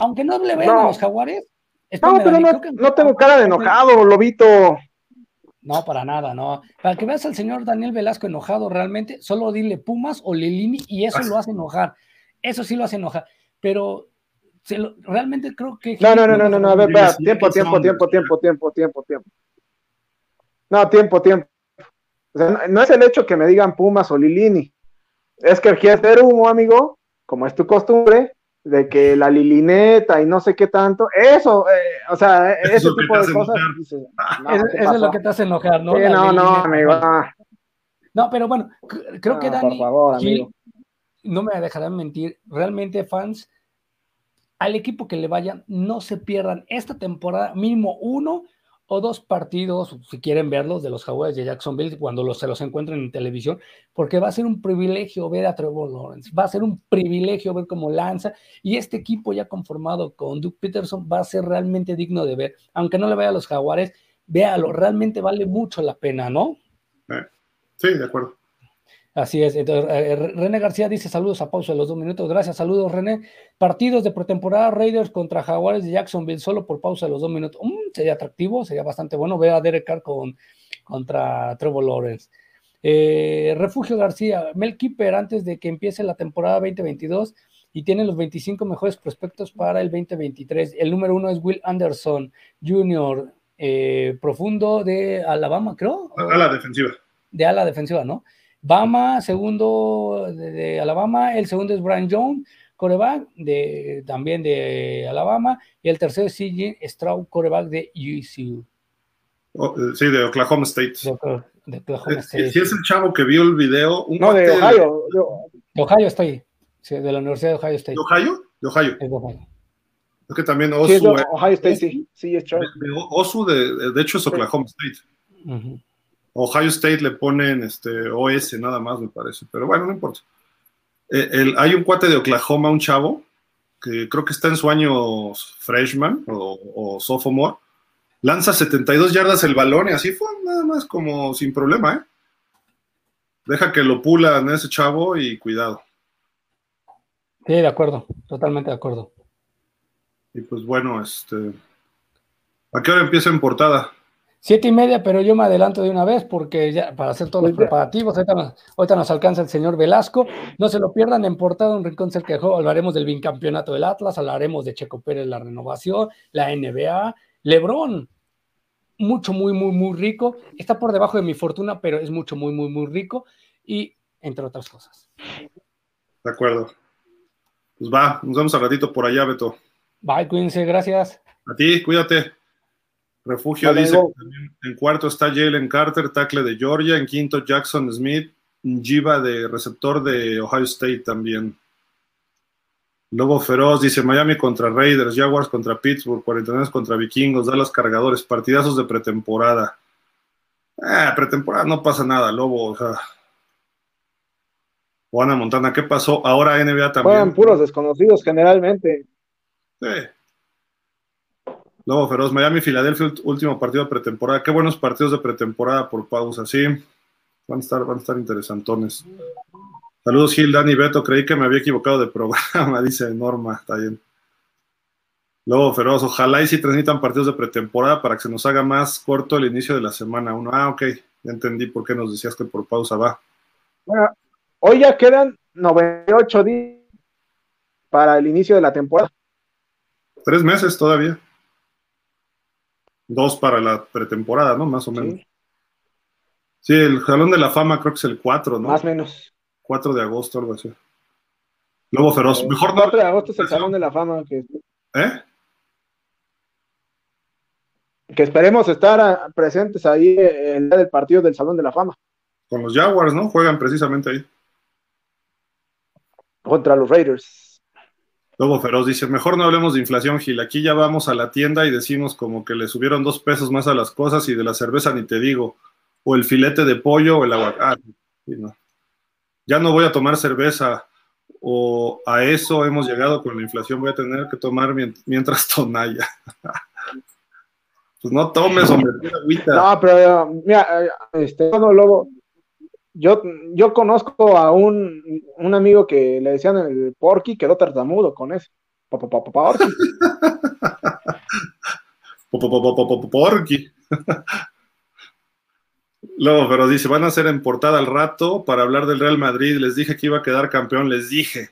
aunque no le vean a los jaguares. No, pero no, tengo cara de enojado, Lobito. No, para nada, no. Para que veas al señor Daniel Velasco enojado realmente, solo dile Pumas o Lilini y eso lo hace enojar. Eso sí lo hace enojar. Pero realmente creo que. No, no, no, no, no, no, a ver, vea, tiempo, tiempo, tiempo, tiempo, tiempo, tiempo, tiempo. No, tiempo, tiempo. O sea, no, es el hecho que me digan Pumas o Lilini. Es que quieres ver humo, amigo, como es tu costumbre, de que la lilineta y no sé qué tanto, eso, eh, o sea, ese tipo de cosas. eso es lo que te hace enojar, ¿no? no, no, amigo. No, pero bueno, creo que Dani, por favor, no me dejarán mentir, realmente fans, al equipo que le vayan, no se pierdan esta temporada, mínimo uno o dos partidos, si quieren verlos, de los Jaguars de Jacksonville cuando se los encuentren en televisión, porque va a ser un privilegio ver a Trevor Lawrence, va a ser un privilegio ver cómo lanza, y este equipo ya conformado con Duke Peterson va a ser realmente digno de ver, aunque no le vaya a los Jaguares, véalo, realmente vale mucho la pena, ¿no? Eh, sí, de acuerdo. Así es. Entonces, eh, René García dice saludos a pausa de los dos minutos. Gracias, saludos René. Partidos de pretemporada Raiders contra Jaguares de Jacksonville solo por pausa de los dos minutos. Mm, sería atractivo, sería bastante bueno. Ve a Derek Carr con, contra Trevor Lawrence. Eh, Refugio García, Mel Keeper antes de que empiece la temporada 2022 y tiene los 25 mejores prospectos para el 2023. El número uno es Will Anderson Jr., eh, profundo de Alabama, creo. A la defensiva. De ala defensiva, ¿no? Bama, segundo de, Alabama, el segundo es Brian Jones, coreback de, también de Alabama, y el tercero es CJ Stroud, coreback de UCU. Oh, eh, sí, de Oklahoma State. De, Oklahoma State. Si es el chavo que vio el video. no, de Ohio. De Ohio estoy. Sí, de la Universidad de Ohio State. ¿De Ohio? De Ohio. Es de Ohio. Es que también Osu. Sí, es Ohio State, sí. Sí, es De, Osu, de, de, hecho, es Oklahoma State. Ohio State le ponen este, OS nada más, me parece, pero bueno, no importa. Eh, hay un cuate de Oklahoma, un chavo, que creo que está en su año freshman o, sophomore, lanza 72 yardas el balón y así fue, nada más como sin problema, ¿eh? Deja que lo pulan ese chavo y cuidado. Sí, de acuerdo, totalmente de acuerdo. Y pues bueno, este. ¿A qué hora empieza en portada? Siete y media, pero yo me adelanto de una vez porque ya para hacer todos los pues preparativos, ahorita nos, alcanza el señor Velasco. No se lo pierdan en portada un rincón cerca de juego. Hablaremos del bicampeonato del Atlas, hablaremos de Checo Pérez, la renovación, la NBA, Lebrón, mucho, muy, muy, muy rico. Está por debajo de mi fortuna, pero es mucho, muy, muy, muy rico. Y entre otras cosas. De acuerdo. Pues va, nos vemos al ratito por allá, Beto. Bye, cuídense, gracias. A ti, cuídate. Refugio dice que en cuarto está Jalen Carter, tackle de Georgia. En quinto, Jackson Smith, Jiva de receptor de Ohio State también. Lobo Feroz dice Miami contra Raiders, Jaguars contra Pittsburgh, 49 contra Vikingos, Dallas Cargadores, partidazos de pretemporada. Ah, pretemporada no pasa nada, Lobo, o sea. Juana Montana, ¿qué pasó? Ahora NBA también. Juegan puros desconocidos generalmente. Sí. Lobo Feroz, Miami, Filadelfia, último partido de pretemporada. Qué buenos partidos de pretemporada por pausa, sí. Van a estar, van a estar interesantones. Saludos, Gil, Dani, Beto. Creí que me había equivocado de programa, dice Norma. Está bien. Lobo Feroz, ojalá y si transmitan partidos de pretemporada para que se nos haga más corto el inicio de la semana uno. Ah, ok, ya entendí por qué nos decías que por pausa va. Bueno, hoy ya quedan 98 días para el inicio de la temporada. Tres meses todavía. Dos para la pretemporada, ¿no? Más o menos. Sí, el Salón de la Fama creo que es el 4, ¿no? Más o menos. 4 de agosto, algo así. Lobo Feroz. El Mejor 4 de agosto es el Salón de la Fama. Que, ¿Eh? que esperemos estar presentes ahí el día del partido del Salón de la Fama Con los Jaguars, ¿no? Juegan precisamente ahí. contra los Raiders. Lobo Feroz dice, mejor no hablemos de inflación, Gil. Aquí ya vamos a la tienda y decimos como que le subieron dos pesos más a las cosas y de la cerveza ni te digo. O el filete de pollo o el aguacate. Sí, no. Ya no voy a tomar cerveza. O a eso hemos llegado con la inflación. Voy a tener que tomar mien- mientras tonalla. pues no tomes, hombre. pura agüita. No, pero mira, este, no, Lobo, yo, yo conozco a un, un amigo que le decían el Porky, quedó tartamudo con eso. Porky. Po- po- po- po- po- po- Porky. Luego, pero dice, van a ser en portada al rato para hablar del Real Madrid. Les dije que iba a quedar campeón, les dije.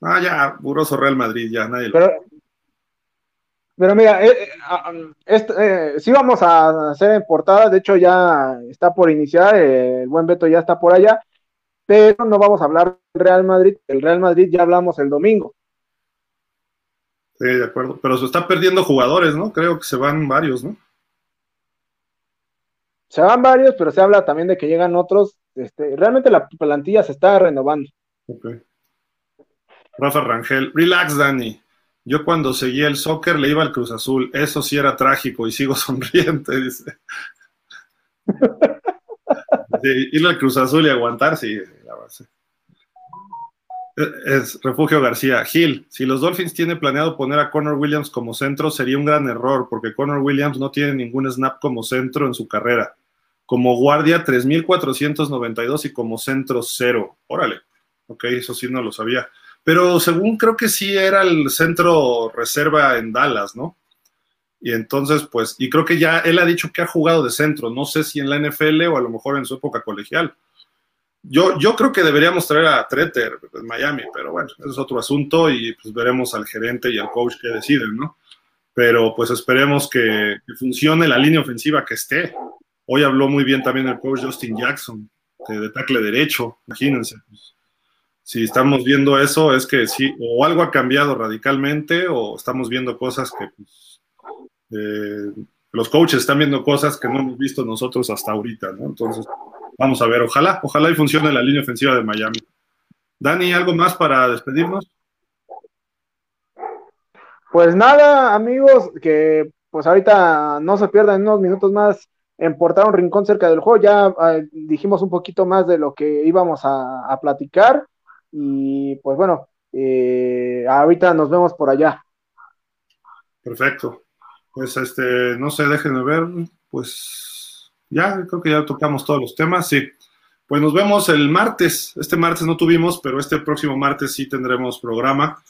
Ah, ya, buroso Real Madrid, ya, nadie lo... Pero, pero mira, eh, eh, ah, este, eh, sí vamos a hacer en portada, de hecho ya está por iniciar, el buen Beto ya está por allá, pero no vamos a hablar del Real Madrid, el Real Madrid ya hablamos el domingo. Sí, de acuerdo. Pero se está perdiendo jugadores, ¿no? Creo que se van varios, ¿no? Se van varios, pero se habla también de que llegan otros. Este, realmente la plantilla se está renovando. Ok. Rafa Rangel, relax, Dani. Yo cuando seguía el soccer le iba al Cruz Azul. Eso sí era trágico y sigo sonriente, dice. Ir al Cruz Azul y aguantar, sí, la sí. Es Refugio García. Gil, si los Dolphins tienen planeado poner a Connor Williams como centro, sería un gran error, porque Connor Williams no tiene ningún snap como centro en su carrera. Como guardia, 3.492 y como centro, cero. Órale. Ok, eso sí no lo sabía. Pero según creo que sí era el centro reserva en Dallas, ¿no? Y entonces, pues, y creo que ya él ha dicho que ha jugado de centro. No sé si en la NFL o a lo mejor en su época colegial. Yo, yo creo que deberíamos traer a Treter en Miami, pero bueno, eso es otro asunto y pues veremos al gerente y al coach que deciden, ¿no? Pero pues esperemos que, funcione la línea ofensiva que esté. Hoy habló muy bien también el coach Justin Jackson, de, de tackle derecho, imagínense. Pues, si estamos viendo eso, es que sí, o algo ha cambiado radicalmente, o estamos viendo cosas que pues, eh, los coaches están viendo cosas que no hemos visto nosotros hasta ahorita, ¿no? Entonces, vamos a ver, ojalá, ojalá y funcione la línea ofensiva de Miami. Dani, ¿algo más para despedirnos? Pues nada, amigos, que pues ahorita no se pierdan unos minutos más en portar un rincón cerca del juego. Ya eh, dijimos un poquito más de lo que íbamos a, a platicar. Y pues bueno, eh, ahorita nos vemos por allá. Perfecto. Pues este, no sé, déjenme ver, pues ya, creo que ya tocamos todos los temas, sí. Pues nos vemos el martes. Este martes no tuvimos, pero este próximo martes sí tendremos programa.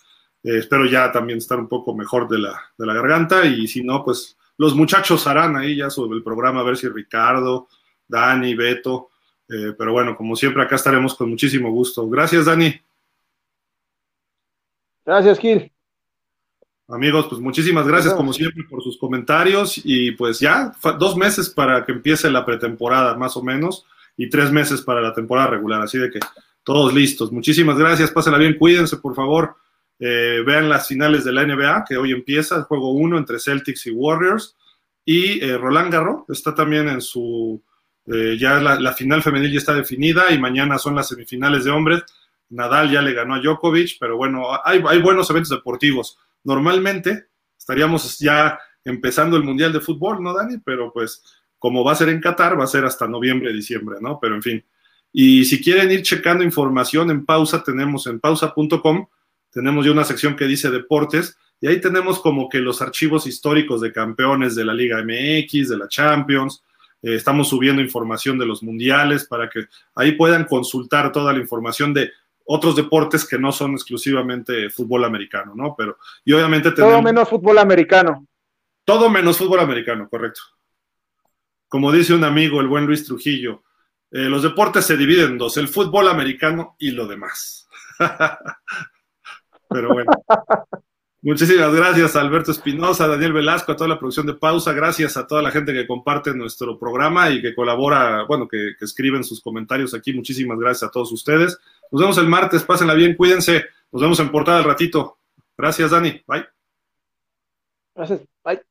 Eh, espero ya también estar un poco mejor de la, de la garganta y si no, pues los muchachos harán ahí ya sobre el programa, a ver si Ricardo, Dani, Beto, eh, pero bueno, como siempre, acá estaremos con muchísimo gusto. Gracias, Dani. Gracias, Gil. Amigos, pues muchísimas gracias como siempre por sus comentarios y pues ya dos meses para que empiece la pretemporada más o menos y tres meses para la temporada regular, así de que todos listos. Muchísimas gracias, pásenla bien, cuídense por favor, eh, vean las finales de la NBA que hoy empieza, el juego 1 entre Celtics y Warriors y eh, Roland Garros está también en su, eh, ya la, final femenil ya está definida y mañana son las semifinales de hombres. Nadal ya le ganó a Djokovic, pero bueno, hay, hay buenos eventos deportivos normalmente estaríamos ya empezando el Mundial de Fútbol, ¿no, Dani? Pero pues como va a ser en Qatar, va a ser hasta noviembre, diciembre, ¿no? Pero en fin. Y si quieren ir checando información en pausa, tenemos en pausa.com, tenemos ya una sección que dice deportes, y ahí tenemos como que los archivos históricos de campeones de la Liga MX, de la Champions, eh, estamos subiendo información de los mundiales para que ahí puedan consultar toda la información de otros deportes que no son exclusivamente fútbol americano, ¿no? Pero, y obviamente tenemos... Todo menos fútbol americano. Todo menos fútbol americano, correcto. Como dice un amigo, el buen Luis Trujillo, eh, los deportes se dividen en dos, el fútbol americano y lo demás. Pero bueno. Muchísimas gracias Alberto Espinosa, a Daniel Velasco, a toda la producción de Pausa. Gracias a toda la gente que comparte nuestro programa y que colabora, bueno, que, que escriben sus comentarios aquí. Muchísimas gracias a todos ustedes. Nos vemos el martes, pásenla bien, cuídense. Nos vemos en portada al ratito. Gracias, Dani. Bye. Gracias. Bye.